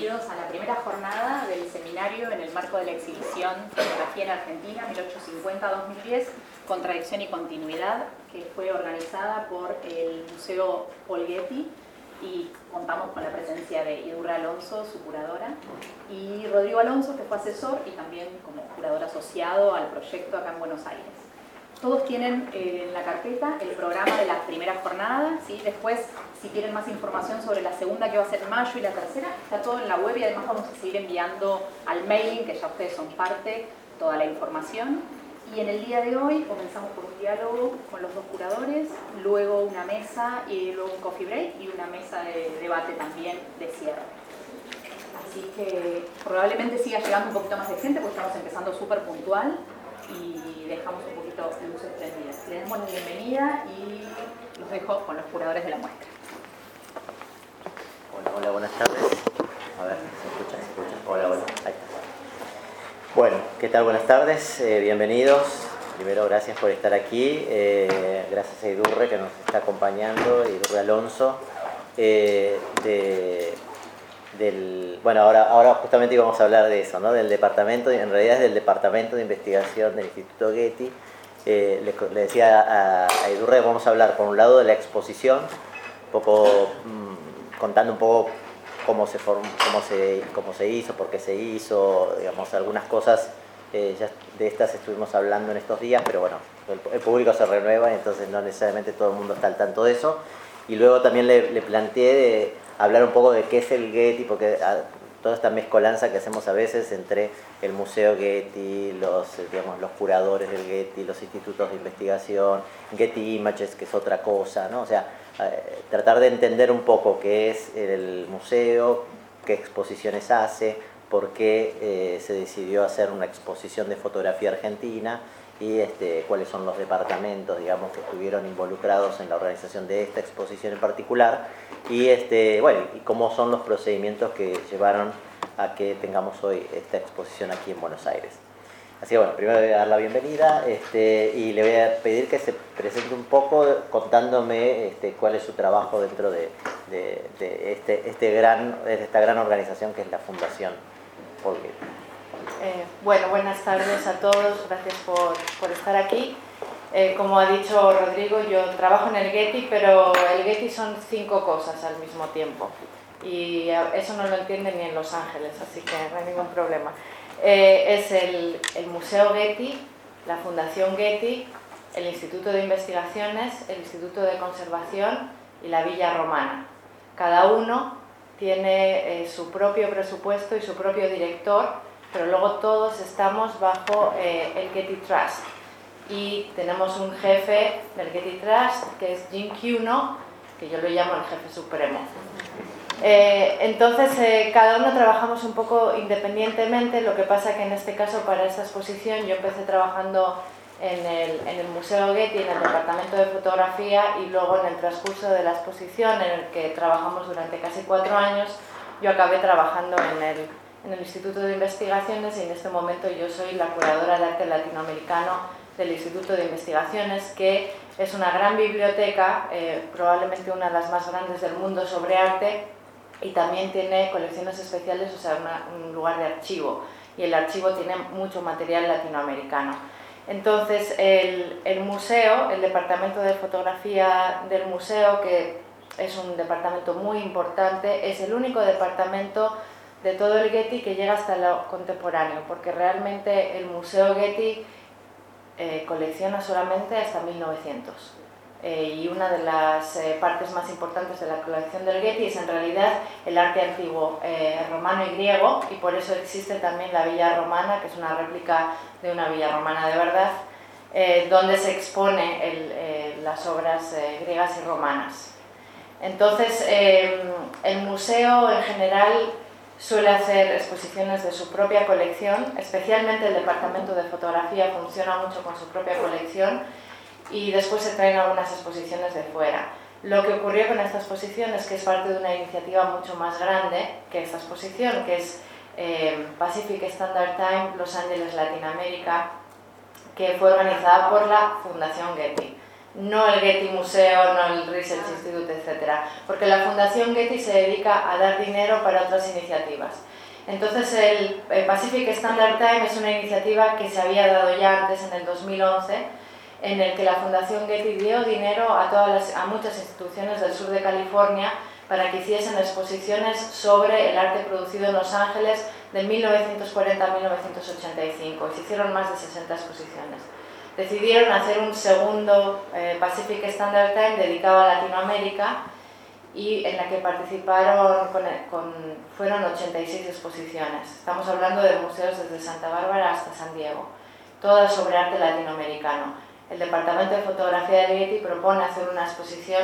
bienvenidos a la primera jornada del seminario en el marco de la exhibición Fotografía en Argentina 1850-2010, Contradicción y Continuidad, que fue organizada por el Museo Polghetti y contamos con la presencia de Idurra Alonso, su curadora, y Rodrigo Alonso, que fue asesor y también como curador asociado al proyecto acá en Buenos Aires. Todos tienen eh, en la carpeta el programa de la primera jornada, ¿sí? después si quieren más información sobre la segunda que va a ser mayo y la tercera, está todo en la web y además vamos a seguir enviando al mailing, que ya ustedes son parte, toda la información. Y en el día de hoy comenzamos con un diálogo con los dos curadores, luego una mesa y luego un coffee break y una mesa de debate también de cierre. Así que probablemente siga llegando un poquito más de gente porque estamos empezando súper puntual y dejamos un poquito luces prendidas. Les damos la bienvenida y los dejo con los curadores de la muestra. Hola, buenas tardes. A ver, ¿se escucha? ¿Se escucha? Hola, hola. Ahí está. Bueno, ¿qué tal? Buenas tardes, eh, bienvenidos. Primero, gracias por estar aquí. Eh, gracias a Idurre que nos está acompañando, Idurre Alonso. Eh, de, del, bueno, ahora, ahora justamente íbamos a hablar de eso, ¿no? Del departamento, en realidad es del departamento de investigación del Instituto Getty. le, le, decía a, a Idurre, vamos a hablar por un lado de la exposición, un poco mmm, contando un poco cómo se, formó, cómo, se, cómo se hizo, por qué se hizo, digamos, algunas cosas, eh, ya de estas estuvimos hablando en estos días, pero bueno, el, el, público se renueva y entonces no necesariamente todo el mundo está al tanto de eso. Y luego también le, le planteé de hablar un poco de qué es el Getty, porque a, toda esta mezcolanza que hacemos a veces entre el Museo Getty, los, digamos, los curadores del Getty, los institutos de investigación, Getty Images, que es otra cosa, ¿no? O sea, eh, tratar de entender un poco qué es el museo, qué exposiciones hace, por qué eh, se decidió hacer una exposición de fotografía argentina y este, cuáles son los departamentos digamos, que estuvieron involucrados en la organización de esta exposición en particular y, este, bueno, y cómo son los procedimientos que llevaron a que tengamos hoy esta exposición aquí en Buenos Aires. Así que bueno, primero le voy a dar la bienvenida este, y le voy a pedir que se presente un poco contándome este, cuál es su trabajo dentro de, de, de este, este gran, de esta gran organización que es la Fundación Paul eh, bueno, buenas tardes a todos, gracias por, por estar aquí. Eh, como ha dicho Rodrigo, yo trabajo en el Getty, pero el Getty son cinco cosas al mismo tiempo. Y eso no lo entienden ni en Los Ángeles, así que no hay ningún problema. Eh, es el, Museo Getty, la Fundación Getty, el Instituto de Investigaciones, el Instituto de Conservación y la Villa Romana. Cada uno tiene eh, su propio presupuesto y su propio director, pero luego todos estamos bajo eh, el Getty Trust. Y tenemos un jefe del Getty Trust, que es Jim Cuno, que yo lo llamo el jefe supremo. Eh, entonces, eh, cada uno trabajamos un poco independientemente, lo que pasa que en este caso para esta exposición yo empecé trabajando en el, en el, Museo Getty, en el Departamento de Fotografía y luego en el transcurso de la exposición en el que trabajamos durante casi cuatro años, yo acabé trabajando en el, en el Instituto de Investigaciones y en este momento yo soy la curadora de arte latinoamericano del Instituto de Investigaciones, que es una gran biblioteca, eh, probablemente una de las más grandes del mundo sobre arte, y también tiene colecciones especiales, o sea, un lugar de archivo. Y el archivo tiene mucho material latinoamericano. Entonces, el, el, museo, el departamento de fotografía del museo, que es un departamento muy importante, es el único departamento de todo el Getty que llega hasta lo contemporáneo, porque realmente el Museo Getty eh, colecciona solamente hasta 1900. Eh, y una de las eh, partes más importantes de la colección del Getty es en realidad el arte antiguo eh, romano y griego y por eso existe también la villa romana, que es una réplica de una villa romana de verdad, eh, donde se expone el, eh, las obras griegas y romanas. Entonces, el museo en general suele hacer exposiciones de su propia colección, especialmente el departamento de fotografía funciona mucho con su propia colección y después se traen algunas exposiciones de fuera. Lo que ocurrió con esta exposición es que es parte de una iniciativa mucho más grande que esta exposición, que es eh, Pacific Standard Time Los Ángeles Latinoamérica, que fue organizada por la Fundación Getty. no el Getty Museo, no el Research Institute, etc. Porque la Fundación Getty se dedica a dar dinero para otras iniciativas. Entonces el, Pacific Standard Time es una iniciativa que se había dado ya antes, en el 2011, en el que la Fundación Getty dio dinero a, todas a muchas instituciones del sur de California para que hiciesen exposiciones sobre el arte producido en Los Ángeles de 1940 a 1985. Y se hicieron más de 60 exposiciones decidieron hacer un segundo eh, Pacific Standard Time dedicado a Latinoamérica y en la que participaron, con, fueron 86 exposiciones. Estamos hablando de museos desde Santa Bárbara hasta San Diego, todas sobre arte latinoamericano. El Departamento de Fotografía de Getty propone hacer una exposición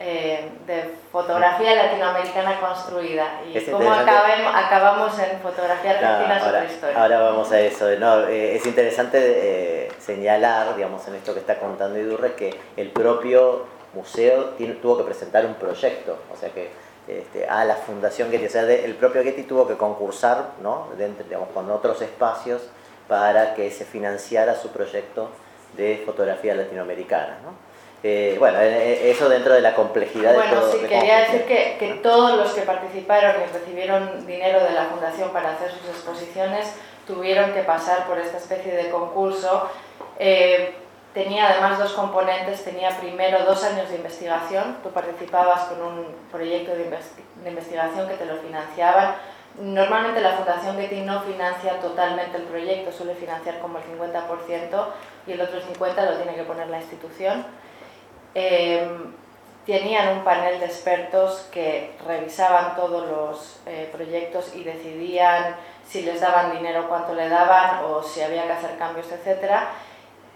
eh, de fotografía latinoamericana construida y cómo acabamos en fotografía argentina ahora, historia. Ahora vamos a eso. No, eh, es interesante eh, señalar, digamos, en esto que está contando Idurre, que el propio museo tuvo que presentar un proyecto, o sea que este, a la Fundación Getty, o sea, el propio Getty tuvo que concursar ¿no? Digamos, con otros espacios para que se financiara su proyecto de fotografía latinoamericana. ¿no? Eh, bueno, eh, eh, eso dentro de la complejidad bueno, de todo. sí, quería decir que, que, todos los que participaron y recibieron dinero de la Fundación para hacer sus exposiciones tuvieron que pasar por esta especie de concurso. tenía además dos componentes, tenía primero dos años de investigación, tú participabas con un proyecto de, de investigación que te lo financiaban. Normalmente la Fundación Getty no financia totalmente el proyecto, suele financiar como el 50% y el otro 50% lo tiene que poner la institución Em, tenían un panel de expertos que revisaban todos los eh, proyectos y decidían si les daban dinero, cuánto le daban o si había que hacer cambios, etc.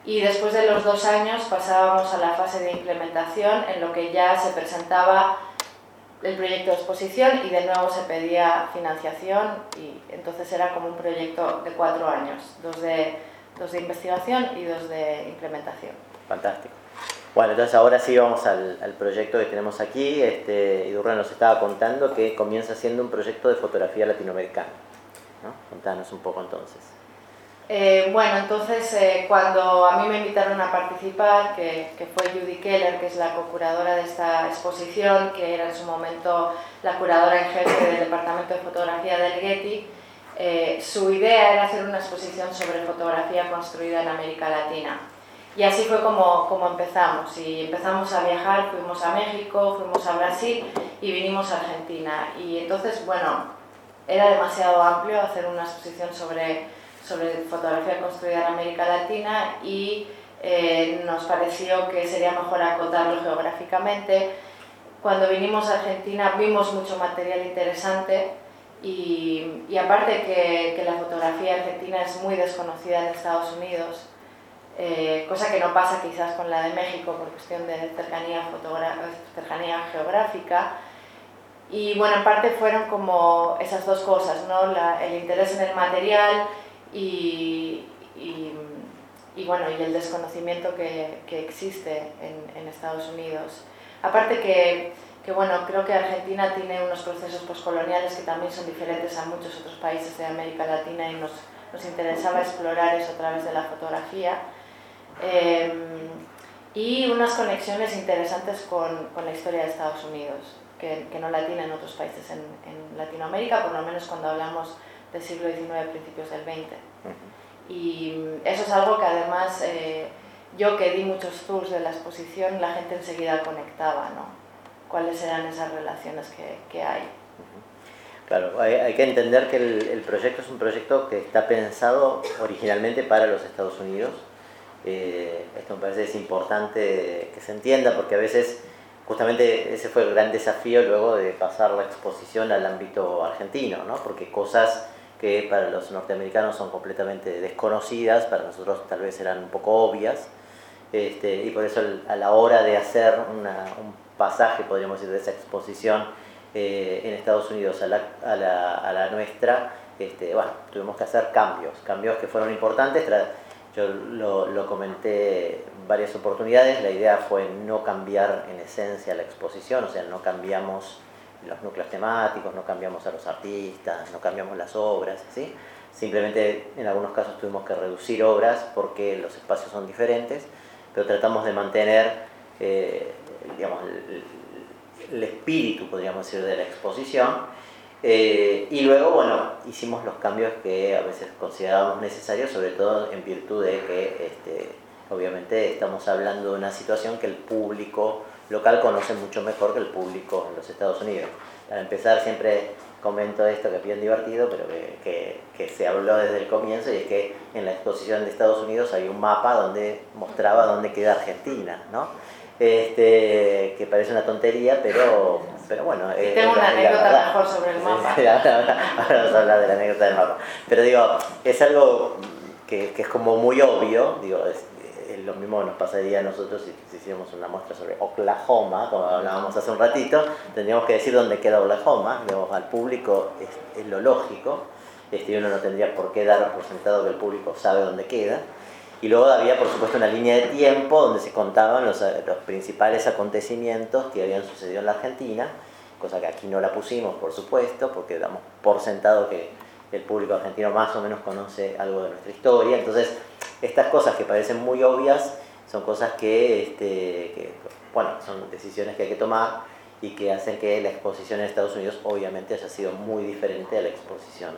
Y después de los dos años pasábamos a la fase de implementación en lo que ya se presentaba el proyecto de exposición y de nuevo se pedía financiación y entonces era como un proyecto de cuatro años, dos de, dos de investigación y dos de implementación. Fantástico. Bueno, entonces ahora sí vamos al, proyecto que tenemos aquí. Este, Idurra nos estaba contando que comienza siendo un proyecto de fotografía latinoamericana. ¿no? Contanos un poco entonces. Eh, bueno, entonces eh, cuando a mí me invitaron a participar, que, que, fue Judy Keller, que es la co-curadora de esta exposición, que era en su momento la curadora en jefe del Departamento de Fotografía del Getty, eh, su idea era hacer una exposición sobre fotografía construida en América Latina. Y así fue como, como empezamos. Y empezamos a viajar, fuimos a México, fuimos a Brasil y vinimos a Argentina. Y entonces, bueno, era demasiado amplio hacer una exposición sobre, sobre fotografía construida en América Latina y eh, nos pareció que sería mejor acotarlo geográficamente. Cuando vinimos a Argentina vimos mucho material interesante y, aparte que, que la fotografía argentina es muy desconocida en Estados Unidos, eh, cosa que no pasa quizás con la de México por cuestión de cercanía, cercanía geográfica. Y bueno, en parte fueron como esas dos cosas, ¿no? el interés en el material y, y, y, bueno, y el desconocimiento que, que existe en, en, Estados Unidos. Aparte que, que, bueno, creo que Argentina tiene unos procesos postcoloniales que también son diferentes a muchos otros países de América Latina y nos, nos interesaba explorar eso a través de la fotografía. Em, y unas conexiones interesantes con, con, la historia de Estados Unidos, que, que, no la tienen otros países en, en, Latinoamérica, por lo menos cuando hablamos del siglo XIX, principios del XX. Y eso es algo que además eh, yo que di muchos tours de la exposición, la gente enseguida conectaba, ¿no? ¿Cuáles eran esas relaciones que, que hay? Claro, hay, hay, que entender que el, el proyecto es un proyecto que está pensado originalmente para los Estados Unidos, eh, esto me parece es importante que se entienda porque a veces justamente ese fue el gran desafío luego de pasar la exposición al ámbito argentino, ¿no? porque cosas que para los norteamericanos son completamente desconocidas, para nosotros tal vez eran un poco obvias, este, y por eso a la hora de hacer una, un pasaje, podríamos decir, de esa exposición eh, en Estados Unidos a la, a la, a la nuestra, este, bueno, tuvimos que hacer cambios, cambios que fueron importantes, yo lo, lo, comenté varias oportunidades, la idea fue no cambiar en esencia la exposición, o sea, no cambiamos los núcleos temáticos, no cambiamos a los artistas, no cambiamos las obras, ¿sí? simplemente en algunos casos tuvimos que reducir obras porque los espacios son diferentes, pero tratamos de mantener eh, digamos, el, espíritu, podríamos decir, de la exposición. Eh, y luego, bueno, hicimos los cambios que a veces considerábamos necesarios, sobre todo en virtud de que este, obviamente estamos hablando de una situación que el público local conoce mucho mejor que el público en los Estados Unidos. Para empezar, siempre comento esto que es bien divertido, pero que, que, se habló desde el comienzo, y es que en la exposición de Estados Unidos hay un mapa donde mostraba dónde queda Argentina, ¿no? Este, que parece una tontería, pero, pero bueno. Tengo una anécdota mejor sobre el mapa. ahora vamos a hablar de la anécdota del mapa. Pero digo, es algo que, que es como muy obvio, digo, lo mismo nos pasaría a nosotros si, hiciéramos una muestra sobre Oklahoma, como hablábamos hace un ratito, tendríamos que decir dónde queda Oklahoma, digamos, al público es, lo lógico, este, uno no tendría por qué dar por sentado que el público sabe dónde queda. Y luego había, por supuesto, una línea de tiempo donde se contaban los, los principales acontecimientos que habían sucedido en la Argentina, cosa que aquí no la pusimos, por supuesto, porque damos por sentado que el público argentino más o menos conoce algo de nuestra historia. Entonces, estas cosas que parecen muy obvias son cosas que, este, bueno, son decisiones que hay que tomar y que hacen que la exposición en Estados Unidos obviamente haya sido muy diferente a la exposición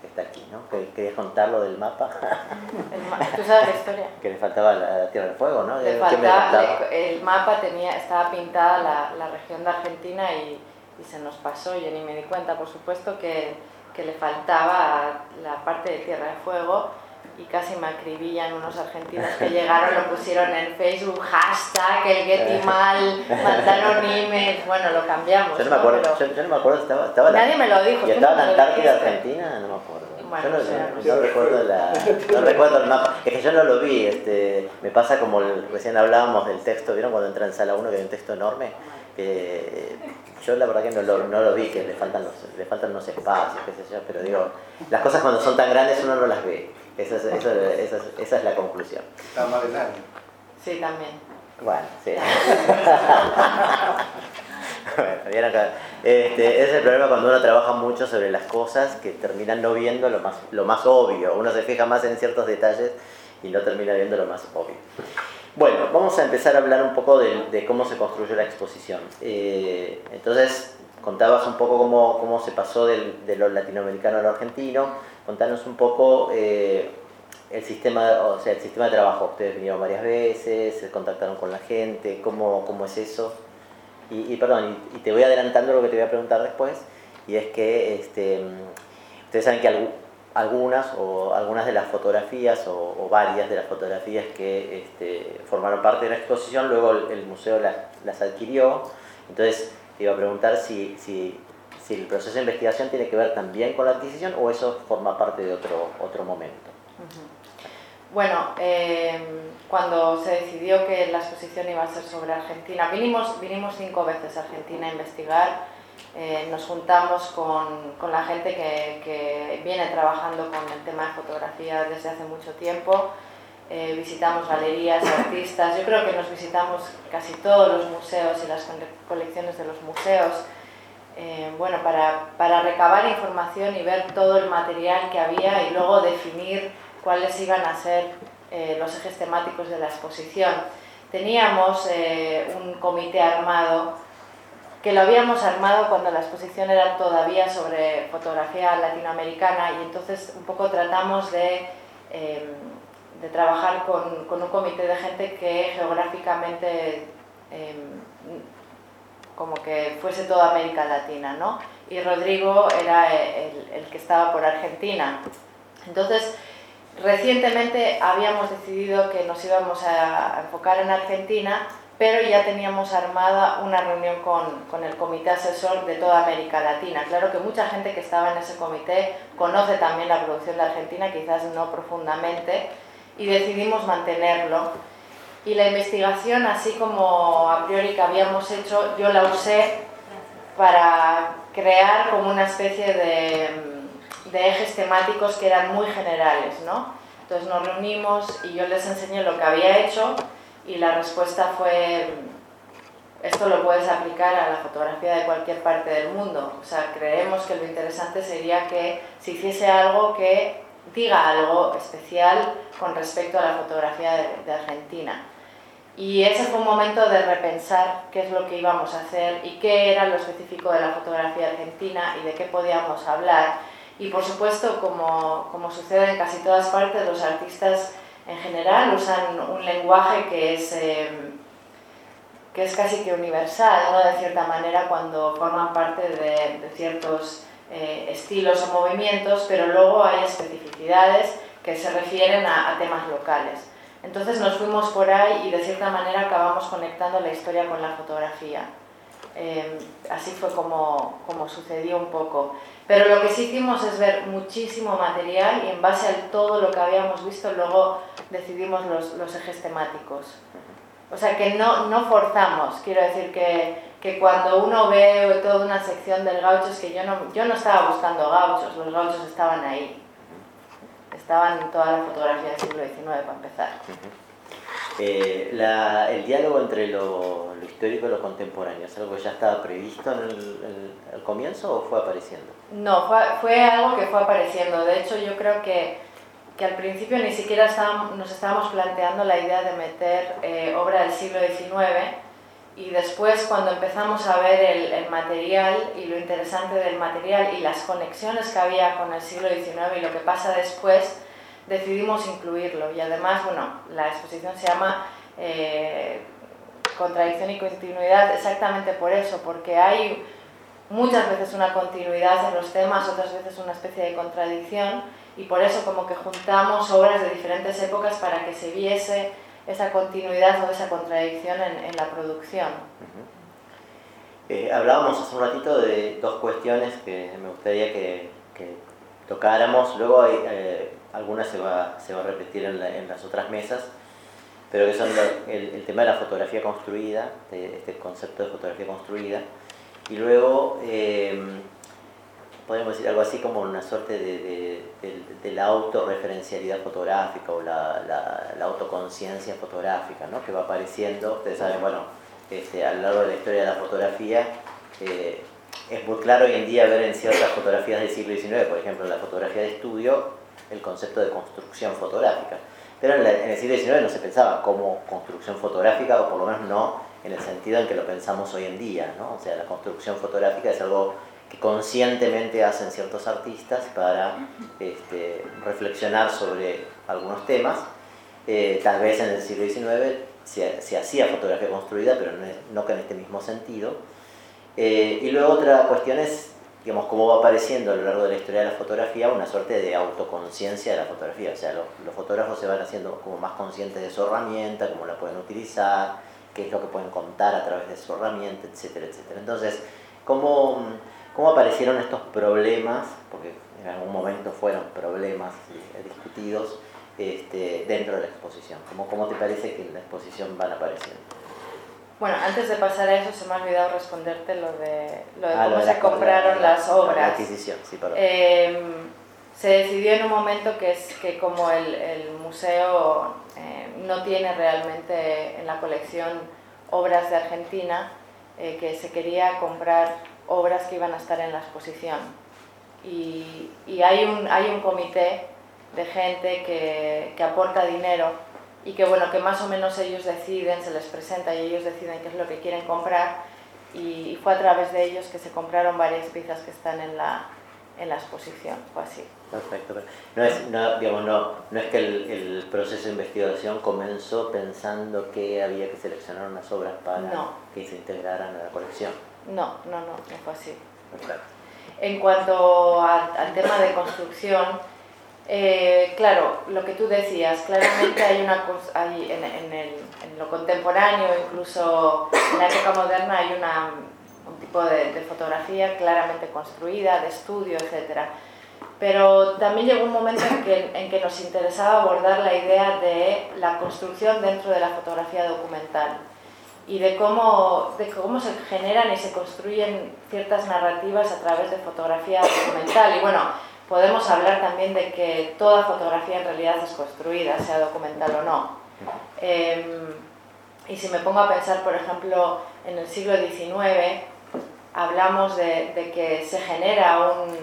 que está aquí, ¿no? ¿Querías contar lo del mapa? ¿Tú sabes la historia? que le faltaba la Tierra del Fuego, ¿no? Le faltaba, el mapa tenía, estaba pintada la, la región de Argentina y, y, se nos pasó, yo ni me di cuenta, por supuesto, que, que le faltaba la parte de Tierra del Fuego y casi me acribillan unos argentinos que llegaron, lo pusieron en Facebook, hashtag, el Getty mal, mandaron emails, bueno, lo cambiamos. Yo no me acuerdo, yo, no me acuerdo, estaba, estaba Nadie me lo dijo. ¿Y estaba en Antártida, Argentina? No me acuerdo. yo no, recuerdo la, no recuerdo el mapa. Es que yo no lo vi, este, me pasa como recién hablábamos del texto, ¿vieron cuando entra en sala 1 que hay un texto enorme? Yo la verdad que no lo, no lo vi, que le faltan, los, le faltan unos espacios, qué sé yo, pero digo, las cosas cuando son tan grandes uno no las ve. Esa es, esa, esa, esa es la conclusión. Está mal el año. Sí, también. Bueno, sí. bueno, bien acá. Este, es el problema cuando uno trabaja mucho sobre las cosas que terminan no viendo lo más, lo más obvio. Uno se fija más en ciertos detalles y no termina viendo lo más obvio. Bueno, vamos a empezar a hablar un poco de, cómo se construyó la exposición. Eh, entonces, contabas un poco cómo, cómo se pasó de lo latinoamericano a lo argentino contanos un poco eh, el, sistema, o sea, el sistema de trabajo. Ustedes vinieron varias veces, se contactaron con la gente, ¿cómo, cómo es eso? Y, perdón, y, te voy adelantando lo que te voy a preguntar después, y es que este, ustedes saben que algunas o algunas de las fotografías o, varias de las fotografías que este, formaron parte de la exposición, luego el, museo las, las, adquirió. Entonces, te iba a preguntar si, si si el proceso de investigación tiene que ver también con la adquisición o eso forma parte de otro, otro momento. Bueno, em, cuando se decidió que la exposición iba a ser sobre Argentina, vinimos, vinimos cinco veces a Argentina a investigar, eh, nos juntamos con, con la gente que, que, viene trabajando con el tema de fotografía desde hace mucho tiempo, eh, visitamos galerías, artistas, yo creo que nos visitamos casi todos los museos y las colecciones de los museos, eh, bueno, para, para, recabar información y ver todo el material que había y luego definir cuáles iban a ser eh, los ejes temáticos de la exposición. Teníamos eh, un comité armado que lo habíamos armado cuando la exposición era todavía sobre fotografía latinoamericana y entonces un poco tratamos de, de trabajar con, con, un comité de gente que geográficamente como que fuese toda América Latina, ¿no? Y Rodrigo era el, el, que estaba por Argentina. Entonces, recientemente habíamos decidido que nos íbamos a enfocar en Argentina, pero ya teníamos armada una reunión con, con, el comité asesor de toda América Latina. Claro que mucha gente que estaba en ese comité conoce también la producción de Argentina, quizás no profundamente, y decidimos mantenerlo y la investigación, así como a priori que habíamos hecho, yo la usé para crear como una especie de, de ejes temáticos que eran muy generales, ¿no? Entonces nos reunimos y yo les enseñé lo que había hecho y la respuesta fue, esto lo puedes aplicar a la fotografía de cualquier parte del mundo. O sea, creemos que lo interesante sería que se hiciese algo que diga algo especial con respecto a la fotografía de, de Argentina. Y ese fue un momento de repensar qué es lo que íbamos a hacer y qué era lo específico de la fotografía argentina y de qué podíamos hablar. Y por supuesto, como, como sucede en casi todas partes, los artistas en general usan un lenguaje que es, eh, que es casi que universal, ¿no? de cierta manera, cuando forman parte de, de ciertos eh, estilos o movimientos, pero luego hay especificidades que se refieren a, a temas locales. Entonces nos fuimos por ahí y de cierta manera acabamos conectando la historia con la fotografía. Eh, así fue como, como, sucedió un poco. Pero lo que sí hicimos es ver muchísimo material y en base a todo lo que habíamos visto luego decidimos los, los ejes temáticos. O sea que no, no forzamos, quiero decir que, que, cuando uno ve toda una sección del gaucho es que yo no, yo no estaba buscando gauchos, los gauchos estaban ahí estaban en toda la fotografía del siglo XIX para empezar. Eh, la, el diálogo entre lo, lo, histórico y lo contemporáneo, ¿es algo que ya estaba previsto en el, el, el comienzo o fue apareciendo? No, fue, fue, algo que fue apareciendo. De hecho, yo creo que, que al principio ni siquiera estábamos, nos estábamos planteando la idea de meter eh, obra del siglo XIX y después cuando empezamos a ver el, el, material y lo interesante del material y las conexiones que había con el siglo XIX y lo que pasa después, decidimos incluirlo. Y además, bueno, la exposición se llama eh, Contradicción y Continuidad exactamente por eso, porque hay muchas veces una continuidad en los temas, otras veces una especie de contradicción, y por eso como que juntamos obras de diferentes épocas para que se viese esa continuidad o esa contradicción en, la producción. Eh, hablábamos hace un ratito de dos cuestiones que me gustaría que, que tocáramos, luego hay, eh, algunas se va, se va a repetir en, la, en, las otras mesas, pero que son el, el, tema de la fotografía construida, de este concepto de fotografía construida, y luego eh, podemos decir algo así como una suerte de, de, de, de la autorreferencialidad fotográfica o la, la, la autoconciencia fotográfica, ¿no? que va apareciendo, ustedes saben, bueno, este, a lo largo de la historia de la fotografía, eh, es muy claro hoy en día ver en ciertas fotografías del siglo XIX, por ejemplo la fotografía de estudio, el concepto de construcción fotográfica. Pero en, el siglo XIX no se pensaba como construcción fotográfica, o por lo menos no en el sentido en que lo pensamos hoy en día. ¿no? O sea, la construcción fotográfica es algo que conscientemente hacen ciertos artistas para este, reflexionar sobre algunos temas. Eh, tal vez en el siglo XIX se, se, hacía fotografía construida, pero no, no en este mismo sentido. Eh, y luego otra cuestión es, digamos, cómo va apareciendo a lo largo de la historia de la fotografía una suerte de autoconciencia de la fotografía. O sea, los, fotógrafos se van haciendo como más conscientes de su herramienta, cómo la pueden utilizar, qué es lo que pueden contar a través de su herramienta, etcétera, etcétera. Entonces, ¿cómo, cómo aparecieron estos problemas? Porque en algún momento fueron problemas discutidos este, dentro de la exposición. ¿Cómo, ¿Cómo te parece que en la exposición van apareciendo? Bueno, antes de pasar a eso, se me ha olvidado responderte lo de, lo de ah, cómo lo de se compraron la, las obras. La adquisición, sí, perdón. Eh, se decidió en un momento que es que como el, el museo eh, no tiene realmente en la colección obras de Argentina, eh, que se quería comprar obras que iban a estar en la exposición. Y, y hay, un, hay un comité de gente que, que aporta dinero y que bueno, que más o menos ellos deciden, se les presenta y ellos deciden qué es lo que quieren comprar y, fue a través de ellos que se compraron varias piezas que están en la, en la exposición, fue así. Perfecto. No es, no, digamos, no, no es que el, el, proceso de investigación comenzó pensando que había que seleccionar unas obras para no. que se integraran a la colección. No, no, no, no fue así. Perfecto. En cuanto a, al tema de construcción, eh, claro, lo que tú decías, claramente hay una hay en, en, el, en, lo contemporáneo, incluso en la época moderna, hay una, un tipo de, fotografía claramente construida, de estudio, etc. Pero también llegó un momento en que, en que nos interesaba abordar la idea de la construcción dentro de la fotografía documental y de cómo, de cómo se generan y se construyen ciertas narrativas a través de fotografía documental. Y bueno, podemos hablar también de que toda fotografía en realidad es construida, sea documental o no. Eh, y si me pongo a pensar, por ejemplo, en el siglo XIX, hablamos de, que se genera un,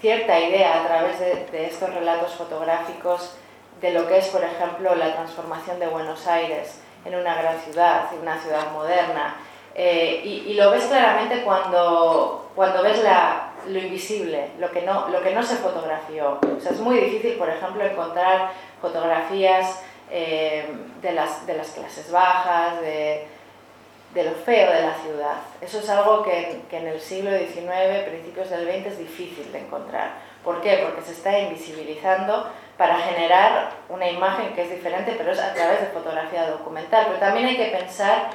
cierta idea a través de, de estos relatos fotográficos de lo que es, por ejemplo, la transformación de Buenos Aires en una gran ciudad, una ciudad moderna. Eh, y, lo ves claramente cuando, cuando ves la, lo invisible, lo que, no, lo que no se fotografió. O sea, es muy difícil, por ejemplo, encontrar fotografías eh, de, las, de las clases bajas, de, de, lo feo de la ciudad. Eso es algo que, que en el siglo XIX, principios del XX, es difícil de encontrar. ¿Por qué? Porque se está invisibilizando para generar una imagen que es diferente, pero es a través de fotografía documental. Pero también hay que pensar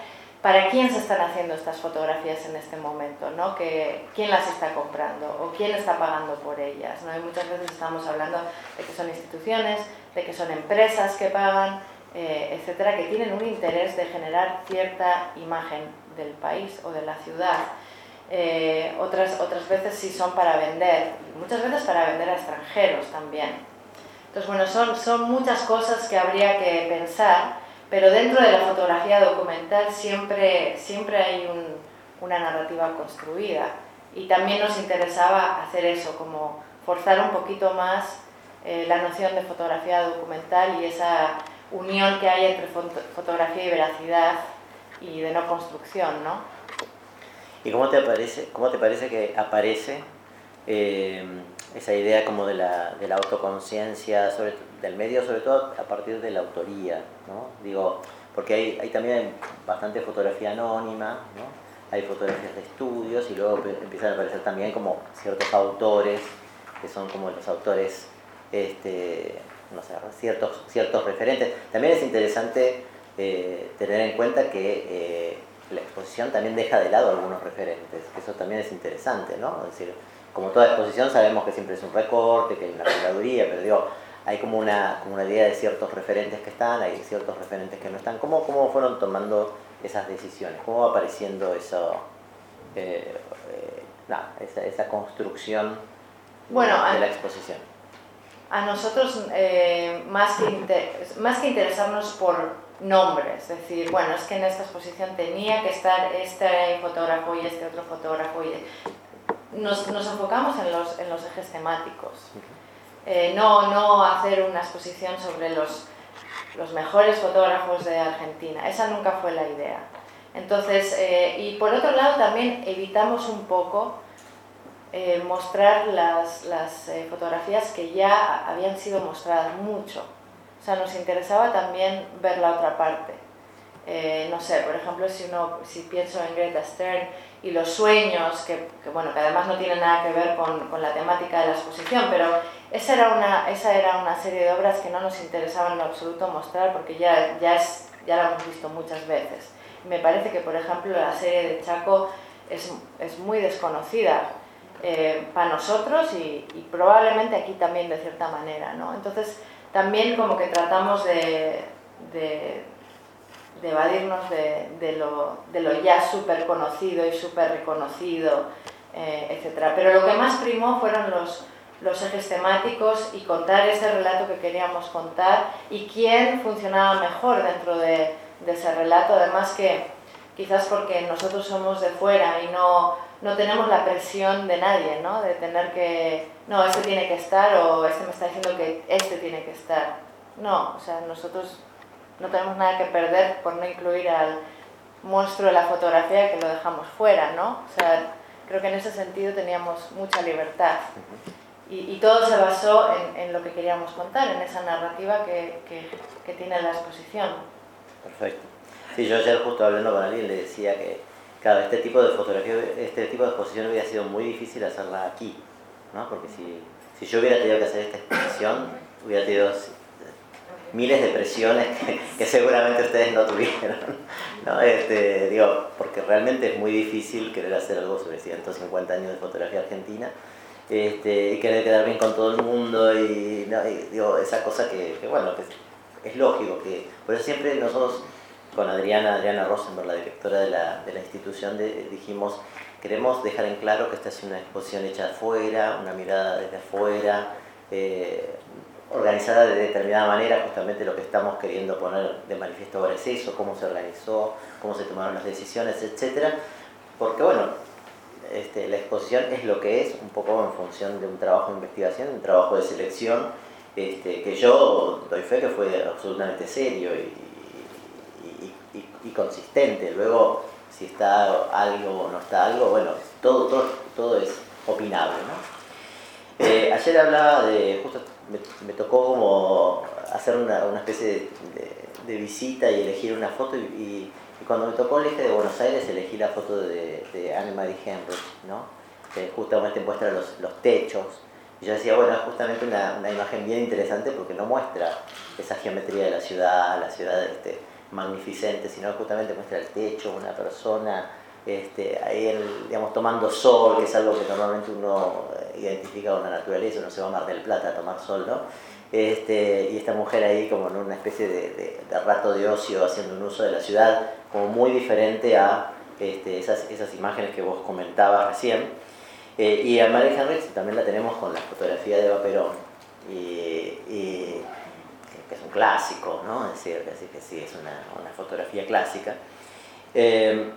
para quién se están haciendo estas fotografías en este momento, ¿no? que, quién las está comprando o quién está pagando por ellas. ¿no? Y muchas veces estamos hablando de que son instituciones, de que son empresas que pagan, eh, etcétera, que tienen un interés de generar cierta imagen del país o de la ciudad. Eh, otras, otras veces sí son para vender, muchas veces para vender a extranjeros también. Entonces, bueno, son, son muchas cosas que habría que pensar pero dentro de la fotografía documental siempre, siempre hay una narrativa construida y también nos interesaba hacer eso, como forzar un poquito más eh, la noción de fotografía documental y esa unión que hay entre fotografía y veracidad y de no construcción, ¿no? ¿Y cómo te parece, cómo te parece que aparece eh, esa idea como de la, de la autoconciencia del medio, sobre todo a partir de la autoría, ¿no? Digo, porque hay, hay también bastante fotografía anónima, ¿no? hay fotografías de estudios y luego empiezan a aparecer también como ciertos autores, que son como los autores, este, no sé, ciertos, ciertos referentes. También es interesante eh, tener en cuenta que eh, la exposición también deja de lado algunos referentes, eso también es interesante, ¿no? Es decir, como toda exposición sabemos que siempre es un recorte, que hay una curaduría, pero digo, hay como una, como una idea de ciertos referentes que están, hay ciertos referentes que no están. ¿Cómo, cómo fueron tomando esas decisiones? ¿Cómo va apareciendo eso, eh, eh, esa, construcción bueno, de, la exposición? A nosotros, eh, más, que más que interesarnos por nombres, es decir, bueno, es que en esta exposición tenía que estar este fotógrafo y este otro fotógrafo y nos, nos enfocamos en los, en los ejes temáticos. Eh, no, no hacer una exposición sobre los, los mejores fotógrafos de Argentina. Esa nunca fue la idea. Entonces, eh, y por otro lado también evitamos un poco eh, mostrar las, las fotografías que ya habían sido mostradas mucho. O sea, nos interesaba también ver la otra parte. no sé, por ejemplo, si, uno, si pienso en Greta Stern, y los sueños, que, bueno, que además no tienen nada que ver con, con, la temática de la exposición, pero esa era, una, esa era una serie de obras que no nos interesaba en absoluto mostrar porque ya, ya, es, ya la hemos visto muchas veces. Me parece que, por ejemplo, la serie de Chaco es, es muy desconocida eh, para nosotros y, y, probablemente aquí también de cierta manera. ¿no? Entonces, también como que tratamos de, de de evadirnos de, de, lo, de lo, ya súper conocido y súper reconocido, eh, etc. Pero lo que más primó fueron los, los ejes temáticos y contar ese relato que queríamos contar y quién funcionaba mejor dentro de, de ese relato, además que quizás porque nosotros somos de fuera y no, no tenemos la presión de nadie, ¿no? de tener que, no, este tiene que estar o este me está diciendo que este tiene que estar. No, o sea, nosotros no tenemos nada que perder por no incluir al monstruo de la fotografía que lo dejamos fuera, ¿no? O sea, creo que en ese sentido teníamos mucha libertad. Y, y todo se basó en, en, lo que queríamos contar, en esa narrativa que, que, que, tiene la exposición. Perfecto. Sí, yo ayer justo hablando con alguien le decía que, claro, este tipo de fotografía, este tipo de exposición hubiera sido muy difícil hacerla aquí, ¿no? Porque si, si yo hubiera tenido que hacer esta exposición, hubiera tenido miles de presiones que, seguramente ustedes no tuvieron. ¿no? Este, digo, porque realmente es muy difícil querer hacer algo sobre 150 años de fotografía argentina este, y querer quedar bien con todo el mundo y, digo, esa cosa que, bueno, que es, lógico, que por eso siempre nosotros con Adriana, Adriana Rosenberg, la directora de la, de la institución, dijimos, queremos dejar en claro que esta es una exposición hecha afuera, una mirada desde afuera, eh, organizada de determinada manera, justamente lo que estamos queriendo poner de manifiesto ahora es eso, cómo se organizó, cómo se tomaron las decisiones, etc. Porque bueno, este, la exposición es lo que es, un poco en función de un trabajo de investigación, un trabajo de selección, este, que yo doy fe que fue absolutamente serio y, y consistente. Luego, si está algo o no está algo, bueno, todo, todo, todo es opinable. ¿no? Eh, ayer hablaba de, justo me, tocó como hacer una, una especie de, de, visita y elegir una foto y, cuando me tocó el eje de Buenos Aires elegí la foto de, Anne-Marie Henry, ¿no? que justamente muestra los, los techos. Y yo decía, bueno, es justamente una, una, imagen bien interesante porque no muestra esa geometría de la ciudad, la ciudad este, magnificente, sino justamente muestra el techo, una persona este, ahí digamos, tomando sol, que es algo que normalmente uno eh, identifica con la naturaleza, uno se va a Mar del Plata a tomar sol, ¿no? Este, y esta mujer ahí como en una especie de, rato de ocio haciendo un uso de la ciudad como muy diferente a este, esas, esas imágenes que vos comentabas recién. Eh, y a María Henrix también la tenemos con la fotografía de Vaperón, y, y, que es un clásico, ¿no? Es decir, que sí, es una, una fotografía clásica. Eh,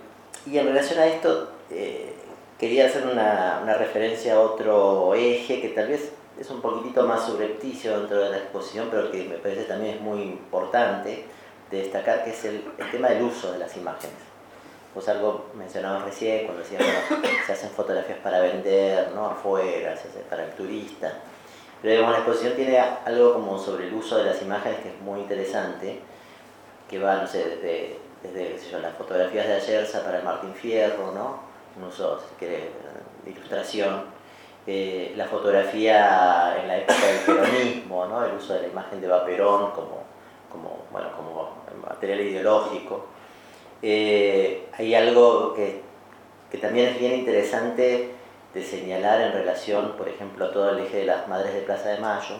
y en relación a esto, eh, quería hacer una, una, referencia a otro eje que tal vez es un poquitito más subrepticio dentro de la exposición, pero que me parece también es muy importante de destacar, que es el, el tema del uso de las imágenes. Pues algo mencionabas recién, cuando decíamos que se hacen fotografías para vender, ¿no? afuera, se hace para el turista. Pero digamos, la exposición tiene algo como sobre el uso de las imágenes que es muy interesante, que va, no sé, desde desde las fotografías de Ayerza para el Martín Fierro, ¿no? un uso de ilustración, eh, la fotografía en la época del peronismo, ¿no? el uso de la imagen de Vaperón como, como, bueno, como material ideológico. Eh, hay algo que, que también es bien interesante de señalar en relación, por ejemplo, a todo el eje de las Madres de Plaza de Mayo,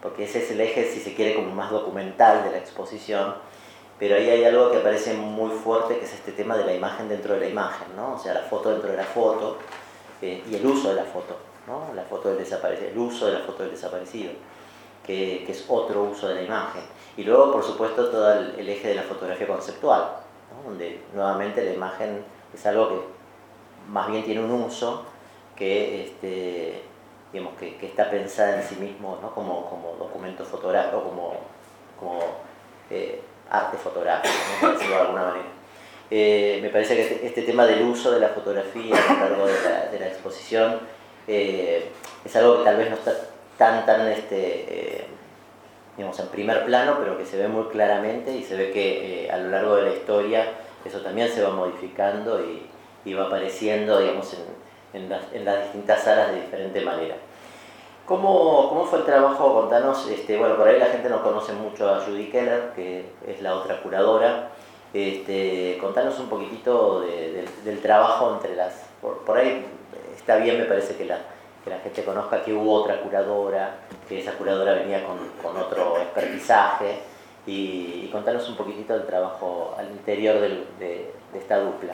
porque ese es el eje, si se quiere, como más documental de la exposición, pero ahí hay algo que aparece muy fuerte, que es este tema de la imagen dentro de la imagen, ¿no? o sea, la foto dentro de la foto eh, y el uso de la foto, ¿no? la foto del desaparecido, el uso de la foto del desaparecido, que, es otro uso de la imagen. Y luego, por supuesto, todo el, eje de la fotografía conceptual, donde nuevamente la imagen es algo que más bien tiene un uso que, este, digamos, que está pensada en sí mismo ¿no? como, como documento fotográfico, como, como eh, arte fotográfico, por decirlo de alguna manera. Eh, me parece que este, este, tema del uso de la fotografía a lo largo de la, exposición eh, es algo que tal vez no está tan, tan este, eh, digamos, en primer plano, pero que se ve muy claramente y se ve que eh, a lo largo de la historia eso también se va modificando y, y va apareciendo digamos, en, las, en las distintas salas de diferente manera. ¿Cómo, ¿Cómo, fue el trabajo? Contanos, este, bueno, por ahí la gente no conoce mucho a Judy Keller, que es la otra curadora. Este, contanos un poquitito de, de, del trabajo entre las... Por, ahí está bien, me parece que la, que la gente conozca que hubo otra curadora, que esa curadora venía con, con otro expertizaje, y, contanos un poquitito del trabajo al interior de esta dupla.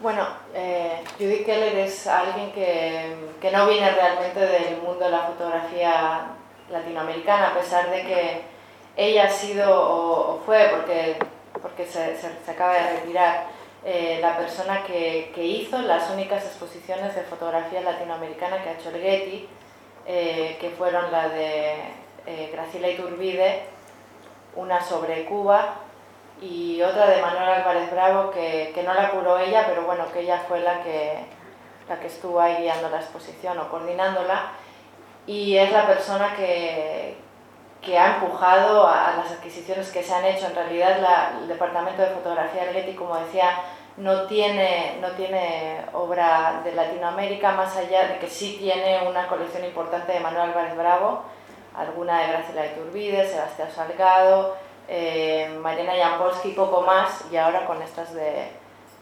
Bueno, eh, Judy Keller es alguien que, que, no viene realmente del mundo de la fotografía latinoamericana, a pesar de que ella ha sido o, fue, porque, porque se, se, acaba de retirar, eh, la persona que, que, hizo las únicas exposiciones de fotografía latinoamericana que ha hecho el Getty, eh, que fueron la de eh, Graciela Iturbide, una sobre Cuba y otra de Manuel Álvarez Bravo que, que, no la curó ella, pero bueno, que ella fue la que, la que estuvo ahí guiando la exposición o coordinándola y es la persona que, que ha empujado a, a, las adquisiciones que se han hecho. En realidad la, el Departamento de Fotografía del Getty, como decía, no tiene, no tiene obra de Latinoamérica, más allá de que sí tiene una colección importante de Manuel Álvarez Bravo, alguna de Graciela Iturbide, Sebastián Salgado, eh, Mariana Jampolsky poco más y ahora con estas de,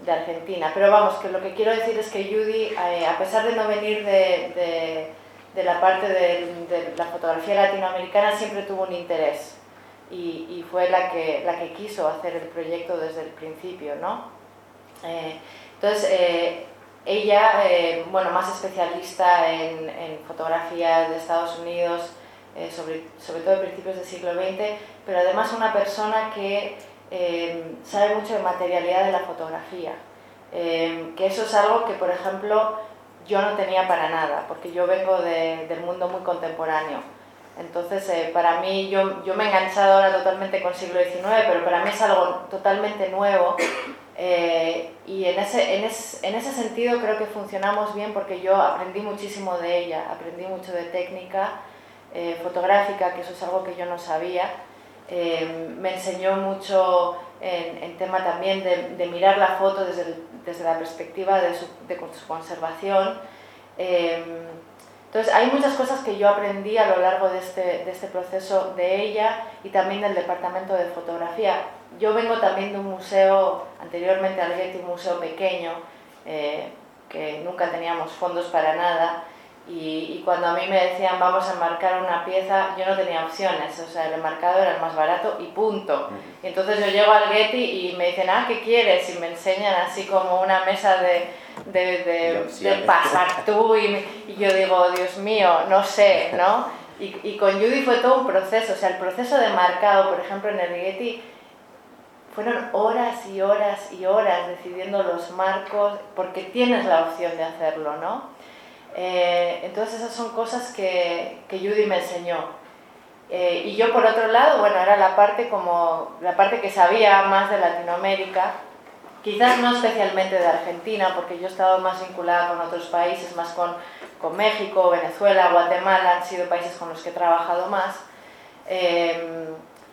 de, Argentina. Pero vamos, que lo que quiero decir es que Judy, eh, a pesar de no venir de, de, la parte de, la fotografía latinoamericana, siempre tuvo un interés y, y, fue la que, la que quiso hacer el proyecto desde el principio, ¿no? Eh, entonces, eh, ella, bueno, más especialista en, en fotografía de Estados Unidos, sobre, sobre todo a principios del siglo XX, pero además una persona que eh, sabe mucho de materialidad de la fotografía, eh, que eso es algo que, por ejemplo, yo no tenía para nada, porque yo vengo de, del mundo muy contemporáneo. Entonces, eh, para mí, yo, yo me he enganchado ahora totalmente con siglo XIX, pero para mí es algo totalmente nuevo. Y en ese, en, en ese sentido creo que funcionamos bien porque yo aprendí muchísimo de ella, aprendí mucho de técnica fotográfica, que eso es algo que yo no sabía. Me enseñó mucho en, en tema también de, de, mirar la foto desde, desde la perspectiva de su, de su conservación. Entonces, hay muchas cosas que yo aprendí a lo largo de este, de este proceso de ella y también del departamento de fotografía. Yo vengo también de un museo, anteriormente al Getty, un museo pequeño, eh, que nunca teníamos fondos para nada, y, y, cuando a mí me decían vamos a enmarcar una pieza, yo no tenía opciones, o sea, el enmarcado era el más barato y punto. Y entonces yo llego al Getty y me dicen, ah, ¿qué quieres? Y me enseñan así como una mesa de, de, de, de pasar tú y, y, yo digo, Dios mío, no sé, ¿no? Y, y, con Judy fue todo un proceso, o sea, el proceso de marcado, por ejemplo, en el Getty, fueron horas y horas y horas decidiendo los marcos, porque tienes la opción de hacerlo, ¿no? Eh, entonces esas son cosas que, que Judy me enseñó. Eh, y yo por otro lado, bueno, era la parte como la parte que sabía más de Latinoamérica, quizás no especialmente de Argentina, porque yo he estado más vinculada con otros países, más con, con México, Venezuela, Guatemala, han sido países con los que he trabajado más. Eh,